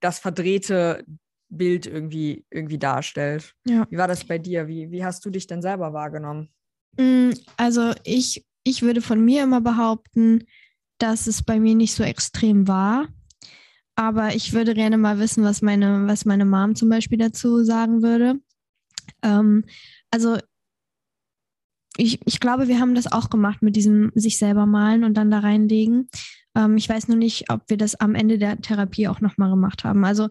das verdrehte Bild irgendwie, irgendwie darstellt. Ja. Wie war das bei dir? Wie, wie hast du dich denn selber wahrgenommen? Mm, also ich, ich würde von mir immer behaupten, dass es bei mir nicht so extrem war. Aber ich würde gerne mal wissen, was meine, was meine Mom zum Beispiel dazu sagen würde. Ähm, also ich, ich glaube, wir haben das auch gemacht mit diesem sich selber malen und dann da reinlegen. Ähm, ich weiß nur nicht, ob wir das am Ende der Therapie auch nochmal gemacht haben. Also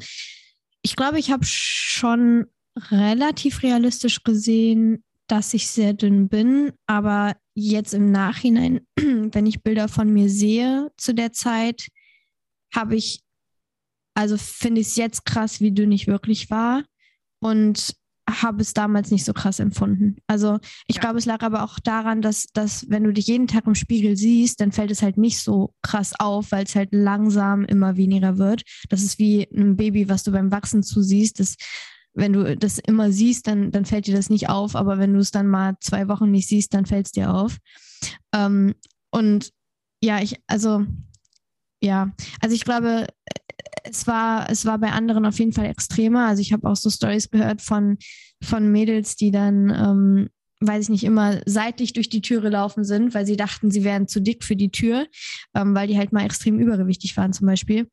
ich glaube, ich habe schon relativ realistisch gesehen, dass ich sehr dünn bin, aber jetzt im Nachhinein, wenn ich Bilder von mir sehe zu der Zeit, habe ich, also finde ich es jetzt krass, wie dünn ich wirklich war. Und habe es damals nicht so krass empfunden. Also ich ja. glaube, es lag aber auch daran, dass, dass wenn du dich jeden Tag im Spiegel siehst, dann fällt es halt nicht so krass auf, weil es halt langsam immer weniger wird. Das ist wie ein Baby, was du beim Wachsen zusiehst. Das wenn du das immer siehst, dann, dann fällt dir das nicht auf, aber wenn du es dann mal zwei Wochen nicht siehst, dann fällt es dir auf. Ähm, und ja, ich, also, ja, also ich glaube, es war, es war bei anderen auf jeden Fall extremer. Also ich habe auch so Stories gehört von, von Mädels, die dann, ähm, weiß ich nicht, immer seitlich durch die Türe laufen sind, weil sie dachten, sie wären zu dick für die Tür, ähm, weil die halt mal extrem übergewichtig waren zum Beispiel.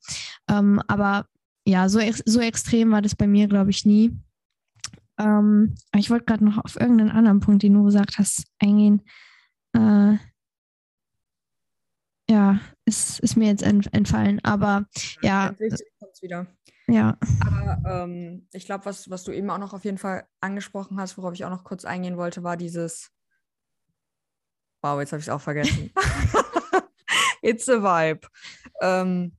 Ähm, aber ja, so, so extrem war das bei mir, glaube ich, nie. Ähm, ich wollte gerade noch auf irgendeinen anderen Punkt, den du gesagt hast, eingehen. Äh, ja, ist, ist mir jetzt entfallen. Aber ja. wieder. Ja. Aber ähm, ich glaube, was, was du eben auch noch auf jeden Fall angesprochen hast, worauf ich auch noch kurz eingehen wollte, war dieses. Wow, jetzt habe ich es auch vergessen. It's a vibe. Ähm,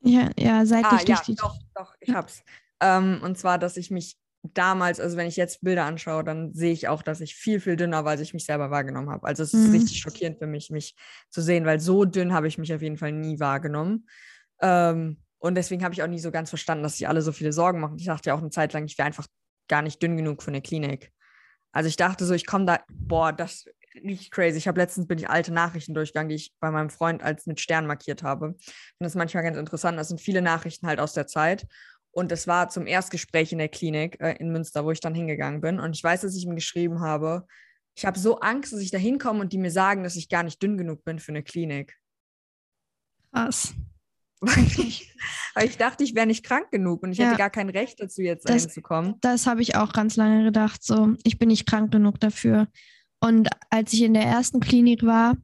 ja, ja, seitlich ah, ja, doch, doch, ich hab's. Ähm, und zwar, dass ich mich damals, also wenn ich jetzt Bilder anschaue, dann sehe ich auch, dass ich viel, viel dünner war, als ich mich selber wahrgenommen habe. Also es ist mhm. richtig schockierend für mich, mich zu sehen, weil so dünn habe ich mich auf jeden Fall nie wahrgenommen. Ähm, und deswegen habe ich auch nie so ganz verstanden, dass sich alle so viele Sorgen machen. Ich dachte ja auch eine Zeit lang, ich wäre einfach gar nicht dünn genug für eine Klinik. Also ich dachte so, ich komme da, boah, das richtig crazy. Ich habe letztens bin ich alte Nachrichten durchgegangen, die ich bei meinem Freund als mit Stern markiert habe. Und das ist manchmal ganz interessant. Das sind viele Nachrichten halt aus der Zeit. Und das war zum Erstgespräch in der Klinik äh, in Münster, wo ich dann hingegangen bin. Und ich weiß, dass ich ihm geschrieben habe, ich habe so Angst, dass ich da hinkomme und die mir sagen, dass ich gar nicht dünn genug bin für eine Klinik. Was? Weil ich, weil ich dachte, ich wäre nicht krank genug und ich ja, hätte gar kein Recht dazu, jetzt das, hinzukommen. Das habe ich auch ganz lange gedacht. So, ich bin nicht krank genug dafür. Und als ich in der ersten Klinik war,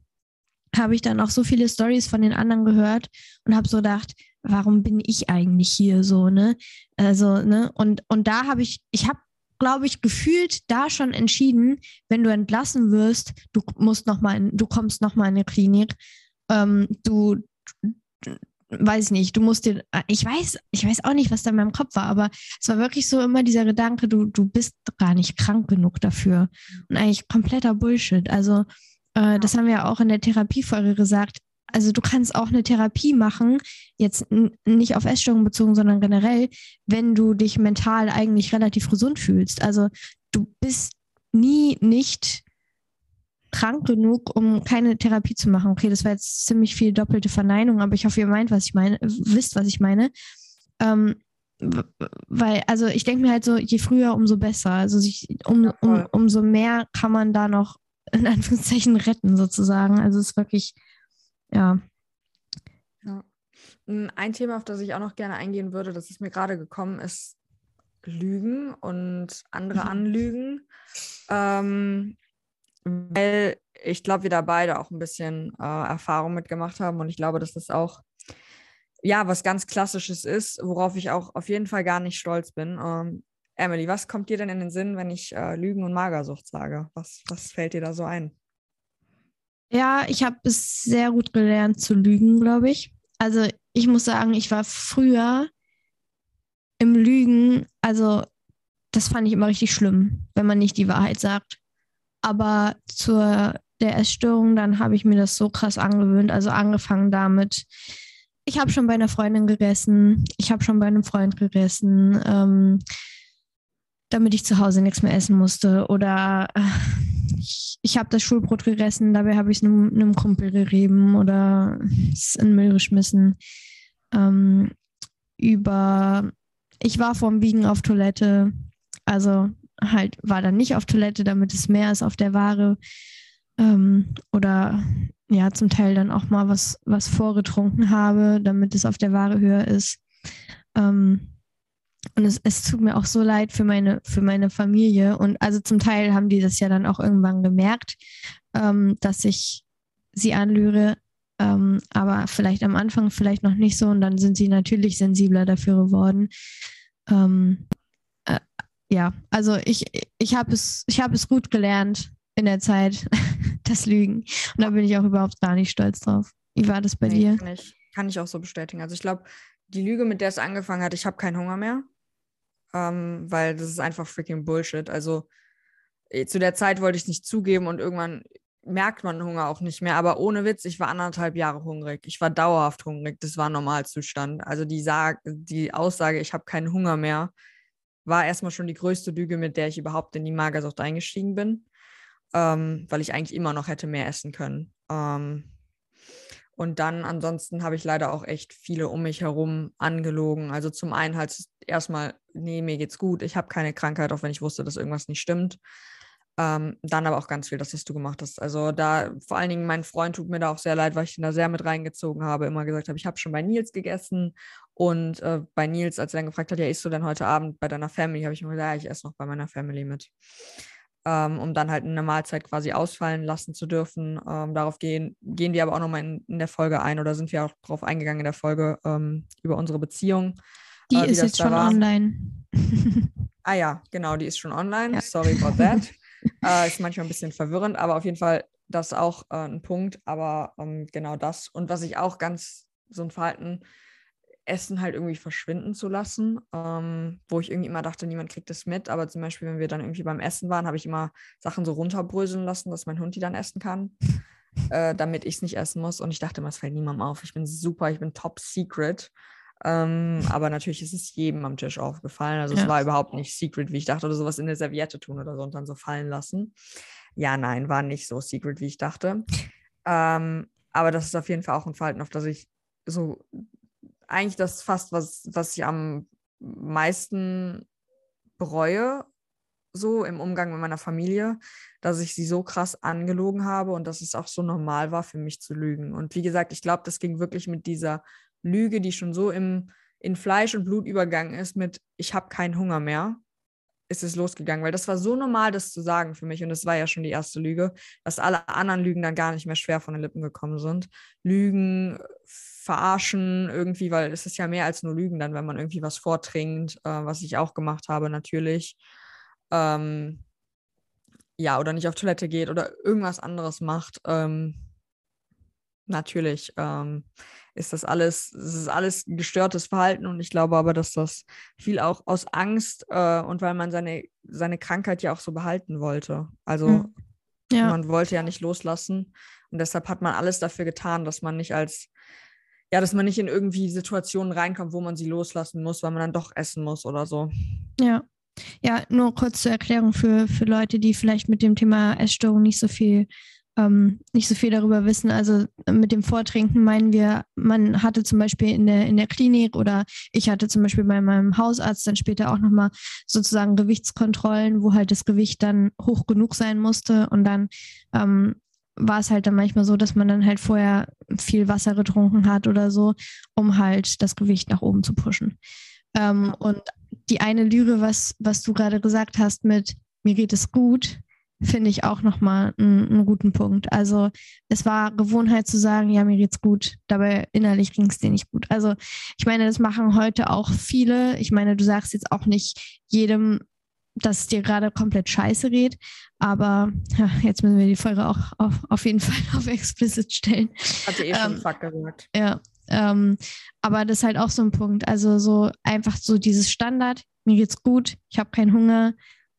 habe ich dann auch so viele Stories von den anderen gehört und habe so gedacht, warum bin ich eigentlich hier so, ne? Also, ne? Und, und da habe ich, ich habe, glaube ich, gefühlt da schon entschieden, wenn du entlassen wirst, du musst noch mal, in, du kommst noch mal in eine Klinik, ähm, du, weiß nicht, du musst dir, ich weiß, ich weiß auch nicht, was da in meinem Kopf war, aber es war wirklich so immer dieser Gedanke, du, du bist gar nicht krank genug dafür. Und eigentlich kompletter Bullshit. Also, äh, das haben wir auch in der Therapiefolge gesagt also du kannst auch eine Therapie machen, jetzt nicht auf Essstörungen bezogen, sondern generell, wenn du dich mental eigentlich relativ gesund fühlst. Also du bist nie nicht krank genug, um keine Therapie zu machen. Okay, das war jetzt ziemlich viel doppelte Verneinung, aber ich hoffe, ihr meint, was ich meine, wisst, was ich meine. Ähm, weil, also ich denke mir halt so, je früher, umso besser. Also sich, um, um, umso mehr kann man da noch in Anführungszeichen retten, sozusagen. Also es ist wirklich ja. ja. Ein Thema, auf das ich auch noch gerne eingehen würde, das ist mir gerade gekommen, ist Lügen und andere mhm. Anlügen. Ähm, weil ich glaube, wir da beide auch ein bisschen äh, Erfahrung mitgemacht haben und ich glaube, dass das auch ja was ganz Klassisches ist, worauf ich auch auf jeden Fall gar nicht stolz bin. Ähm, Emily, was kommt dir denn in den Sinn, wenn ich äh, Lügen und Magersucht sage? Was, was fällt dir da so ein? Ja, ich habe es sehr gut gelernt zu lügen, glaube ich. Also ich muss sagen, ich war früher im Lügen, also das fand ich immer richtig schlimm, wenn man nicht die Wahrheit sagt. Aber zur der Essstörung, dann habe ich mir das so krass angewöhnt. Also angefangen damit, ich habe schon bei einer Freundin gegessen, ich habe schon bei einem Freund gegessen, ähm, damit ich zu Hause nichts mehr essen musste. Oder äh, ich, ich habe das Schulbrot gegessen, dabei habe ich es einem, Kumpel gerieben oder es in Müll geschmissen. Ähm, über, ich war vorm Wiegen auf Toilette, also halt war dann nicht auf Toilette, damit es mehr ist auf der Ware. Ähm, oder ja, zum Teil dann auch mal was, was vorgetrunken habe, damit es auf der Ware höher ist. Ähm, und es, es tut mir auch so leid für meine, für meine Familie. Und also zum Teil haben die das ja dann auch irgendwann gemerkt, ähm, dass ich sie anlüge. Ähm, aber vielleicht am Anfang vielleicht noch nicht so. Und dann sind sie natürlich sensibler dafür geworden. Ähm, äh, ja, also ich, ich habe es, ich hab es gut gelernt in der Zeit, das Lügen. Und da bin ich auch überhaupt gar nicht stolz drauf. Wie war das bei nee, dir? Kann ich, kann ich auch so bestätigen. Also ich glaube, die Lüge, mit der es angefangen hat, ich habe keinen Hunger mehr ähm, weil das ist einfach freaking Bullshit. Also äh, zu der Zeit wollte ich es nicht zugeben und irgendwann merkt man Hunger auch nicht mehr. Aber ohne Witz, ich war anderthalb Jahre hungrig. Ich war dauerhaft hungrig. Das war Normalzustand. Also die, Sag die Aussage, ich habe keinen Hunger mehr, war erstmal schon die größte Lüge, mit der ich überhaupt in die Magersucht eingestiegen bin, ähm, weil ich eigentlich immer noch hätte mehr essen können. Ähm, und dann ansonsten habe ich leider auch echt viele um mich herum angelogen. Also zum einen halt erstmal, nee, mir geht's gut, ich habe keine Krankheit, auch wenn ich wusste, dass irgendwas nicht stimmt. Ähm, dann aber auch ganz viel, das, was du gemacht hast. Also da, vor allen Dingen, mein Freund tut mir da auch sehr leid, weil ich ihn da sehr mit reingezogen habe, immer gesagt habe, ich habe schon bei Nils gegessen und äh, bei Nils, als er dann gefragt hat, ja, isst du denn heute Abend bei deiner Family, habe ich immer gesagt, ja, ich esse noch bei meiner Family mit. Ähm, um dann halt eine Mahlzeit quasi ausfallen lassen zu dürfen. Ähm, darauf gehen, gehen wir aber auch nochmal in, in der Folge ein oder sind wir auch drauf eingegangen in der Folge ähm, über unsere Beziehung. Die äh, ist jetzt schon war. online. ah ja, genau, die ist schon online. Ja. Sorry about that. Äh, ist manchmal ein bisschen verwirrend, aber auf jeden Fall das ist auch äh, ein Punkt. Aber ähm, genau das. Und was ich auch ganz so ein Verhalten, Essen halt irgendwie verschwinden zu lassen, ähm, wo ich irgendwie immer dachte, niemand kriegt das mit. Aber zum Beispiel, wenn wir dann irgendwie beim Essen waren, habe ich immer Sachen so runterbröseln lassen, dass mein Hund die dann essen kann, äh, damit ich es nicht essen muss. Und ich dachte immer, es fällt niemandem auf. Ich bin super, ich bin top secret. Ähm, aber natürlich ist es jedem am Tisch aufgefallen. Also ja. es war überhaupt nicht secret, wie ich dachte, oder sowas in der Serviette tun oder so und dann so fallen lassen. Ja, nein, war nicht so secret, wie ich dachte. Ähm, aber das ist auf jeden Fall auch ein Verhalten, auf das ich so eigentlich das fast, was, was ich am meisten bereue, so im Umgang mit meiner Familie, dass ich sie so krass angelogen habe und dass es auch so normal war für mich zu lügen. Und wie gesagt, ich glaube, das ging wirklich mit dieser Lüge, die schon so im, in Fleisch und Blut übergangen ist, mit ich habe keinen Hunger mehr, ist es losgegangen, weil das war so normal, das zu sagen für mich und das war ja schon die erste Lüge, dass alle anderen Lügen dann gar nicht mehr schwer von den Lippen gekommen sind. Lügen, verarschen irgendwie, weil es ist ja mehr als nur Lügen dann, wenn man irgendwie was vortrinkt, äh, was ich auch gemacht habe natürlich. Ähm, ja, oder nicht auf Toilette geht oder irgendwas anderes macht. Ähm, natürlich ähm, ist das alles, das ist alles gestörtes Verhalten und ich glaube aber, dass das viel auch aus Angst äh, und weil man seine, seine Krankheit ja auch so behalten wollte. Also hm. ja. man wollte ja nicht loslassen und deshalb hat man alles dafür getan, dass man nicht als ja, dass man nicht in irgendwie Situationen reinkommt, wo man sie loslassen muss, weil man dann doch essen muss oder so. Ja. Ja, nur kurz zur Erklärung für, für Leute, die vielleicht mit dem Thema Essstörung nicht so viel ähm, nicht so viel darüber wissen. Also mit dem Vortrinken meinen wir, man hatte zum Beispiel in der, in der Klinik oder ich hatte zum Beispiel bei meinem Hausarzt dann später auch nochmal sozusagen Gewichtskontrollen, wo halt das Gewicht dann hoch genug sein musste und dann ähm, war es halt dann manchmal so, dass man dann halt vorher viel Wasser getrunken hat oder so, um halt das Gewicht nach oben zu pushen. Ähm, und die eine Lüge, was, was du gerade gesagt hast mit mir geht es gut, finde ich auch nochmal einen, einen guten Punkt. Also es war Gewohnheit zu sagen, ja, mir geht's gut, dabei innerlich ging es dir nicht gut. Also ich meine, das machen heute auch viele. Ich meine, du sagst jetzt auch nicht jedem, dass es dir gerade komplett scheiße geht. Aber ja, jetzt müssen wir die Folge auch auf, auf jeden Fall auf explicit stellen. Hatte eh schon ähm, Fuck gesagt. Ja, ähm, aber das ist halt auch so ein Punkt. Also so einfach so dieses Standard, mir geht's gut, ich habe keinen Hunger,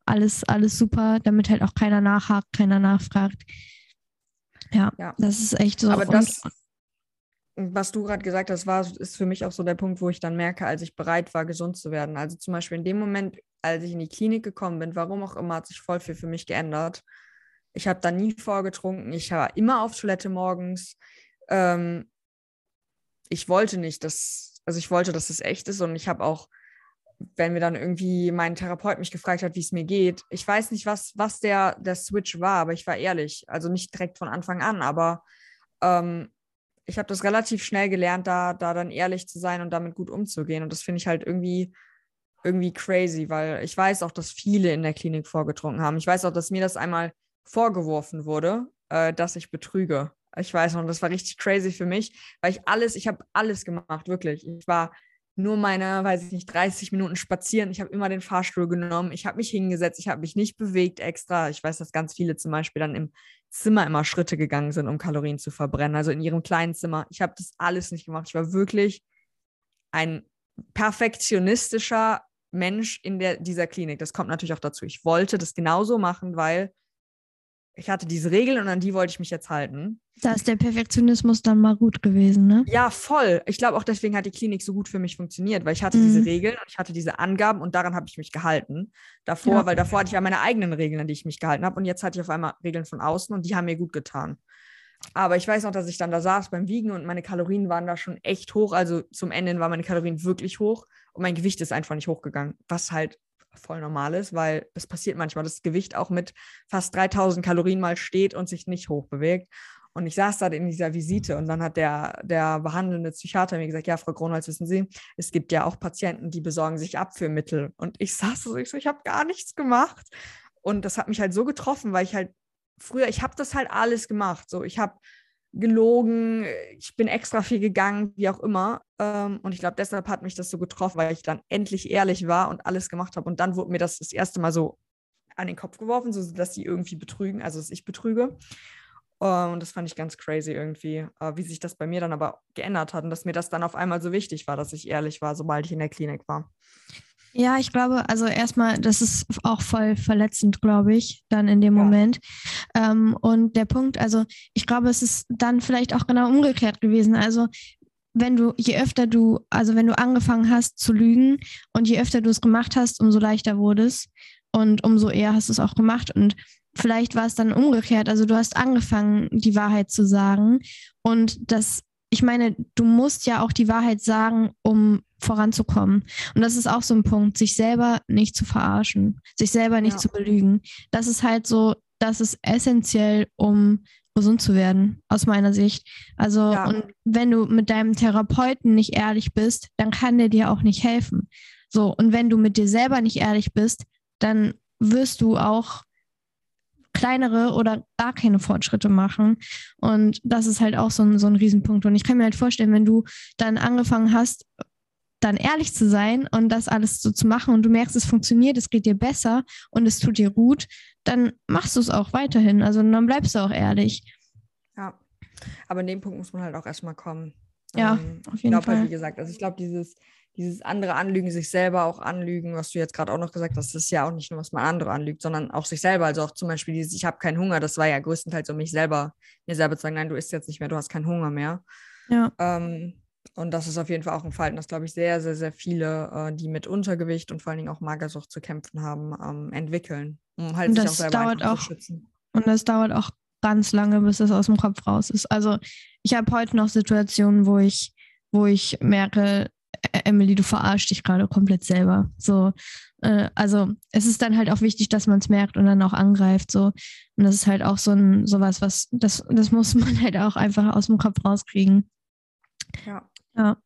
alles, alles super, damit halt auch keiner nachhakt, keiner nachfragt. Ja, ja. das ist echt so. Aber das, was du gerade gesagt hast, war, ist für mich auch so der Punkt, wo ich dann merke, als ich bereit war, gesund zu werden. Also zum Beispiel in dem Moment, als ich in die Klinik gekommen bin, warum auch immer, hat sich voll viel für mich geändert. Ich habe da nie vorgetrunken. Ich war immer auf Toilette morgens. Ähm, ich wollte nicht, dass, also ich wollte, dass es echt ist und ich habe auch, wenn mir dann irgendwie mein Therapeut mich gefragt hat, wie es mir geht, ich weiß nicht, was, was der, der Switch war, aber ich war ehrlich. Also nicht direkt von Anfang an, aber ähm, ich habe das relativ schnell gelernt, da, da dann ehrlich zu sein und damit gut umzugehen. Und das finde ich halt irgendwie irgendwie crazy, weil ich weiß auch, dass viele in der Klinik vorgetrunken haben. Ich weiß auch, dass mir das einmal vorgeworfen wurde, äh, dass ich betrüge. Ich weiß noch, das war richtig crazy für mich, weil ich alles, ich habe alles gemacht, wirklich. Ich war nur meine, weiß ich nicht, 30 Minuten spazieren. Ich habe immer den Fahrstuhl genommen. Ich habe mich hingesetzt. Ich habe mich nicht bewegt extra. Ich weiß, dass ganz viele zum Beispiel dann im Zimmer immer Schritte gegangen sind, um Kalorien zu verbrennen. Also in ihrem kleinen Zimmer. Ich habe das alles nicht gemacht. Ich war wirklich ein perfektionistischer Mensch in der, dieser Klinik. Das kommt natürlich auch dazu. Ich wollte das genauso machen, weil ich hatte diese Regeln und an die wollte ich mich jetzt halten. Da ist der Perfektionismus dann mal gut gewesen, ne? Ja, voll. Ich glaube auch deswegen hat die Klinik so gut für mich funktioniert, weil ich hatte mhm. diese Regeln und ich hatte diese Angaben und daran habe ich mich gehalten. Davor, ja. weil davor hatte ich ja meine eigenen Regeln, an die ich mich gehalten habe und jetzt hatte ich auf einmal Regeln von außen und die haben mir gut getan. Aber ich weiß noch, dass ich dann da saß beim Wiegen und meine Kalorien waren da schon echt hoch. Also zum Ende waren meine Kalorien wirklich hoch und mein Gewicht ist einfach nicht hochgegangen, was halt voll normal ist, weil es passiert manchmal, dass das Gewicht auch mit fast 3000 Kalorien mal steht und sich nicht hochbewegt. Und ich saß da in dieser Visite und dann hat der, der behandelnde Psychiater mir gesagt, ja, Frau Gronholz, wissen Sie, es gibt ja auch Patienten, die besorgen sich Abführmittel. Und ich saß so, ich so, ich habe gar nichts gemacht. Und das hat mich halt so getroffen, weil ich halt früher, ich habe das halt alles gemacht. So, ich habe gelogen, ich bin extra viel gegangen, wie auch immer. Ähm, und ich glaube, deshalb hat mich das so getroffen, weil ich dann endlich ehrlich war und alles gemacht habe. Und dann wurde mir das das erste Mal so an den Kopf geworfen, so dass die irgendwie betrügen, also dass ich betrüge. Ähm, und das fand ich ganz crazy irgendwie, äh, wie sich das bei mir dann aber geändert hat und dass mir das dann auf einmal so wichtig war, dass ich ehrlich war, sobald ich in der Klinik war. Ja, ich glaube, also erstmal, das ist auch voll verletzend, glaube ich, dann in dem ja. Moment. Ähm, und der Punkt, also ich glaube, es ist dann vielleicht auch genau umgekehrt gewesen. Also wenn du, je öfter du, also wenn du angefangen hast zu lügen und je öfter du es gemacht hast, umso leichter wurde es und umso eher hast du es auch gemacht. Und vielleicht war es dann umgekehrt. Also du hast angefangen, die Wahrheit zu sagen und das ich meine, du musst ja auch die Wahrheit sagen, um voranzukommen. Und das ist auch so ein Punkt, sich selber nicht zu verarschen, sich selber nicht ja. zu belügen. Das ist halt so, das ist essentiell, um gesund zu werden, aus meiner Sicht. Also, ja. und wenn du mit deinem Therapeuten nicht ehrlich bist, dann kann der dir auch nicht helfen. So, und wenn du mit dir selber nicht ehrlich bist, dann wirst du auch kleinere oder gar keine Fortschritte machen. Und das ist halt auch so ein, so ein Riesenpunkt. Und ich kann mir halt vorstellen, wenn du dann angefangen hast, dann ehrlich zu sein und das alles so zu machen und du merkst, es funktioniert, es geht dir besser und es tut dir gut, dann machst du es auch weiterhin. Also dann bleibst du auch ehrlich. Ja, aber in dem Punkt muss man halt auch erstmal kommen. Ja, ähm, auf jeden ich glaub, Fall. Halt, wie gesagt, also ich glaube, dieses dieses andere Anlügen, sich selber auch anlügen, was du jetzt gerade auch noch gesagt hast, das ist ja auch nicht nur, was man andere anlügt, sondern auch sich selber. Also auch zum Beispiel dieses, ich habe keinen Hunger, das war ja größtenteils um mich selber, mir selber zu sagen, nein, du isst jetzt nicht mehr, du hast keinen Hunger mehr. Ja. Ähm, und das ist auf jeden Fall auch ein Verhalten, das, glaube ich, sehr, sehr, sehr viele, äh, die mit Untergewicht und vor allen Dingen auch Magersucht zu kämpfen haben, ähm, entwickeln, um halt und sich auch selber auch, zu schützen. Und das dauert auch ganz lange, bis es aus dem Kopf raus ist. Also ich habe heute noch Situationen, wo ich, wo ich merke, Emily, du verarschst dich gerade komplett selber. So, äh, also es ist dann halt auch wichtig, dass man es merkt und dann auch angreift. So. Und das ist halt auch so ein sowas, was, das, das muss man halt auch einfach aus dem Kopf rauskriegen. Ja. Ja.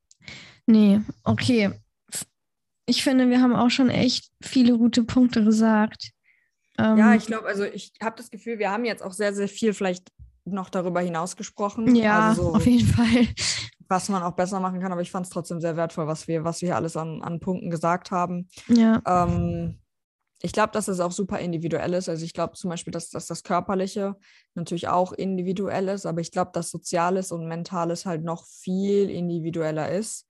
Nee, okay. Ich finde, wir haben auch schon echt viele gute Punkte gesagt. ja, ähm, ich glaube, also ich habe das Gefühl, wir haben jetzt auch sehr, sehr viel vielleicht noch darüber hinaus gesprochen. Ja, also so, auf jeden Fall was man auch besser machen kann, aber ich fand es trotzdem sehr wertvoll, was wir, was wir hier alles an, an Punkten gesagt haben. Ja. Ähm, ich glaube, dass es auch super individuell ist. Also ich glaube zum Beispiel, dass, dass das Körperliche natürlich auch individuell ist, aber ich glaube, dass Soziales und Mentales halt noch viel individueller ist,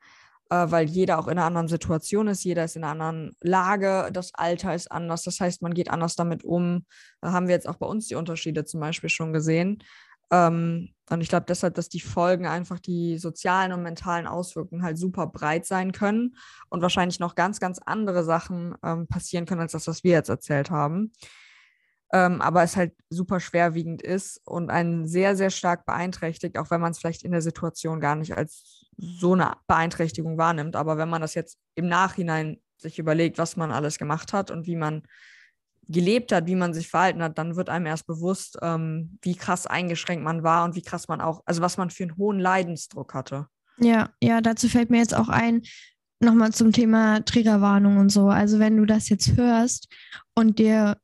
äh, weil jeder auch in einer anderen Situation ist, jeder ist in einer anderen Lage, das Alter ist anders, das heißt, man geht anders damit um. Da haben wir jetzt auch bei uns die Unterschiede zum Beispiel schon gesehen. Ähm, und ich glaube deshalb, dass die Folgen einfach die sozialen und mentalen Auswirkungen halt super breit sein können und wahrscheinlich noch ganz, ganz andere Sachen ähm, passieren können, als das, was wir jetzt erzählt haben. Ähm, aber es halt super schwerwiegend ist und einen sehr, sehr stark beeinträchtigt, auch wenn man es vielleicht in der Situation gar nicht als so eine Beeinträchtigung wahrnimmt. Aber wenn man das jetzt im Nachhinein sich überlegt, was man alles gemacht hat und wie man gelebt hat, wie man sich verhalten hat, dann wird einem erst bewusst, ähm, wie krass eingeschränkt man war und wie krass man auch, also was man für einen hohen Leidensdruck hatte. Ja, ja, dazu fällt mir jetzt auch ein, nochmal zum Thema Triggerwarnung und so. Also wenn du das jetzt hörst und dir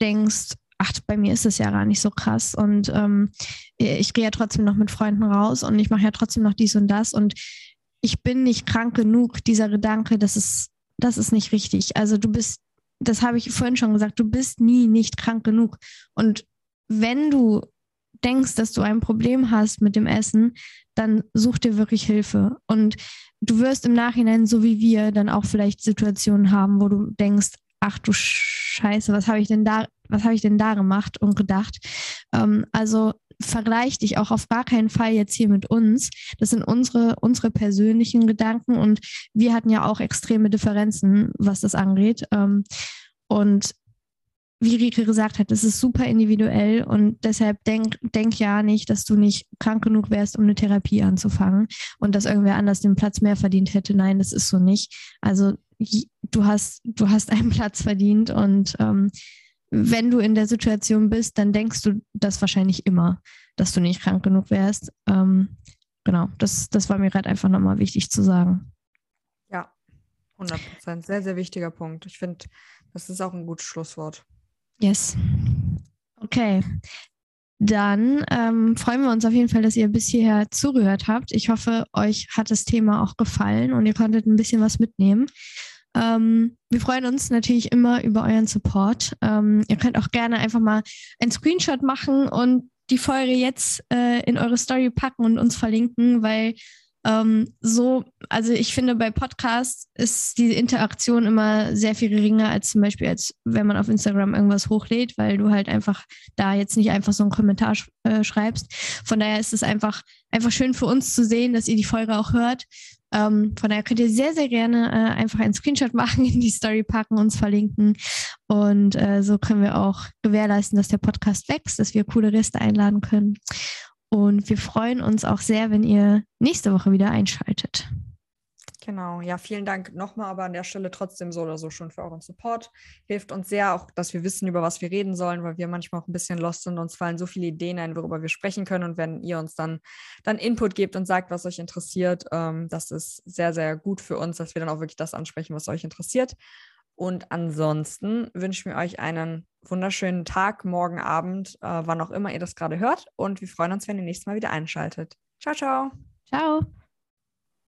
denkst, ach, bei mir ist es ja gar nicht so krass und ähm, ich gehe ja trotzdem noch mit Freunden raus und ich mache ja trotzdem noch dies und das und ich bin nicht krank genug, dieser Gedanke, das ist, das ist nicht richtig. Also du bist das habe ich vorhin schon gesagt, du bist nie nicht krank genug. Und wenn du denkst, dass du ein Problem hast mit dem Essen, dann such dir wirklich Hilfe. Und du wirst im Nachhinein, so wie wir, dann auch vielleicht Situationen haben, wo du denkst, ach du Scheiße, was habe ich denn da, was habe ich denn da gemacht und gedacht? Ähm, also vergleich dich auch auf gar keinen Fall jetzt hier mit uns. Das sind unsere, unsere persönlichen Gedanken und wir hatten ja auch extreme Differenzen, was das angeht. Ähm, und wie Rike gesagt hat, es ist super individuell und deshalb denk, denk ja nicht, dass du nicht krank genug wärst, um eine Therapie anzufangen und dass irgendwer anders den Platz mehr verdient hätte. Nein, das ist so nicht. Also du hast, du hast einen Platz verdient und ähm, wenn du in der Situation bist, dann denkst du das wahrscheinlich immer, dass du nicht krank genug wärst. Ähm, genau, das, das war mir gerade einfach nochmal wichtig zu sagen. Ja, 100 Prozent. Sehr, sehr wichtiger Punkt. Ich finde, das ist auch ein gutes Schlusswort. Yes. Okay. Dann ähm, freuen wir uns auf jeden Fall, dass ihr bis hierher zugehört habt. Ich hoffe, euch hat das Thema auch gefallen und ihr konntet ein bisschen was mitnehmen. Ähm, wir freuen uns natürlich immer über euren Support. Ähm, ihr könnt auch gerne einfach mal einen Screenshot machen und die Folge jetzt äh, in eure Story packen und uns verlinken, weil ähm, so, also ich finde, bei Podcasts ist die Interaktion immer sehr viel geringer als zum Beispiel, als wenn man auf Instagram irgendwas hochlädt, weil du halt einfach da jetzt nicht einfach so einen Kommentar sch äh, schreibst. Von daher ist es einfach, einfach schön für uns zu sehen, dass ihr die Folge auch hört. Ähm, von daher könnt ihr sehr, sehr gerne äh, einfach einen Screenshot machen, in die Story packen, uns verlinken. Und äh, so können wir auch gewährleisten, dass der Podcast wächst, dass wir coole Reste einladen können. Und wir freuen uns auch sehr, wenn ihr nächste Woche wieder einschaltet. Genau, ja, vielen Dank nochmal, aber an der Stelle trotzdem so oder so schon für euren Support. Hilft uns sehr, auch dass wir wissen, über was wir reden sollen, weil wir manchmal auch ein bisschen lost sind. Uns fallen so viele Ideen ein, worüber wir sprechen können. Und wenn ihr uns dann, dann Input gebt und sagt, was euch interessiert, ähm, das ist sehr, sehr gut für uns, dass wir dann auch wirklich das ansprechen, was euch interessiert. Und ansonsten wünschen wir euch einen wunderschönen Tag, morgen Abend, äh, wann auch immer ihr das gerade hört. Und wir freuen uns, wenn ihr nächstes Mal wieder einschaltet. Ciao, ciao. Ciao.